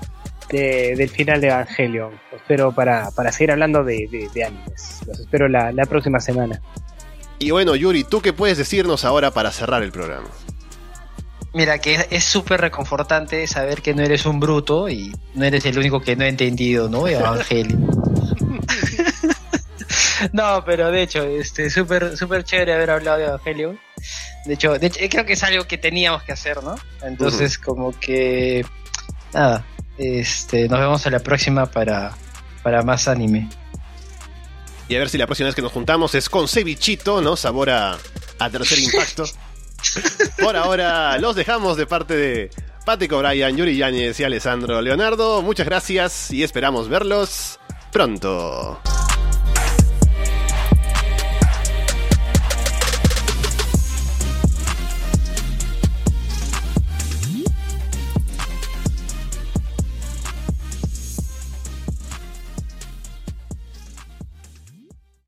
de- del final de Evangelion. Los espero para, para seguir hablando de, de- de animes. Los espero la, la próxima semana. Y bueno, Yuri, ¿tú qué puedes decirnos ahora para cerrar el programa? Mira, que es- súper reconfortante saber que no eres un bruto y no eres el único que no ha entendido, ¿no? Evangelio. no, pero de hecho, este, súper, súper chévere haber hablado de Evangelio. De hecho, de hecho, creo que es algo que teníamos que hacer, ¿no? Entonces, como que, nada, este, nos vemos a la próxima para, para más anime. Y a ver si la próxima vez que nos juntamos es con cevichito, ¿no? Sabor a, a tercer impacto. Por ahora, los dejamos de parte de Patrick O'Brien, Yuri Yáñez y Alessandro Leonardo. Muchas gracias y esperamos verlos pronto.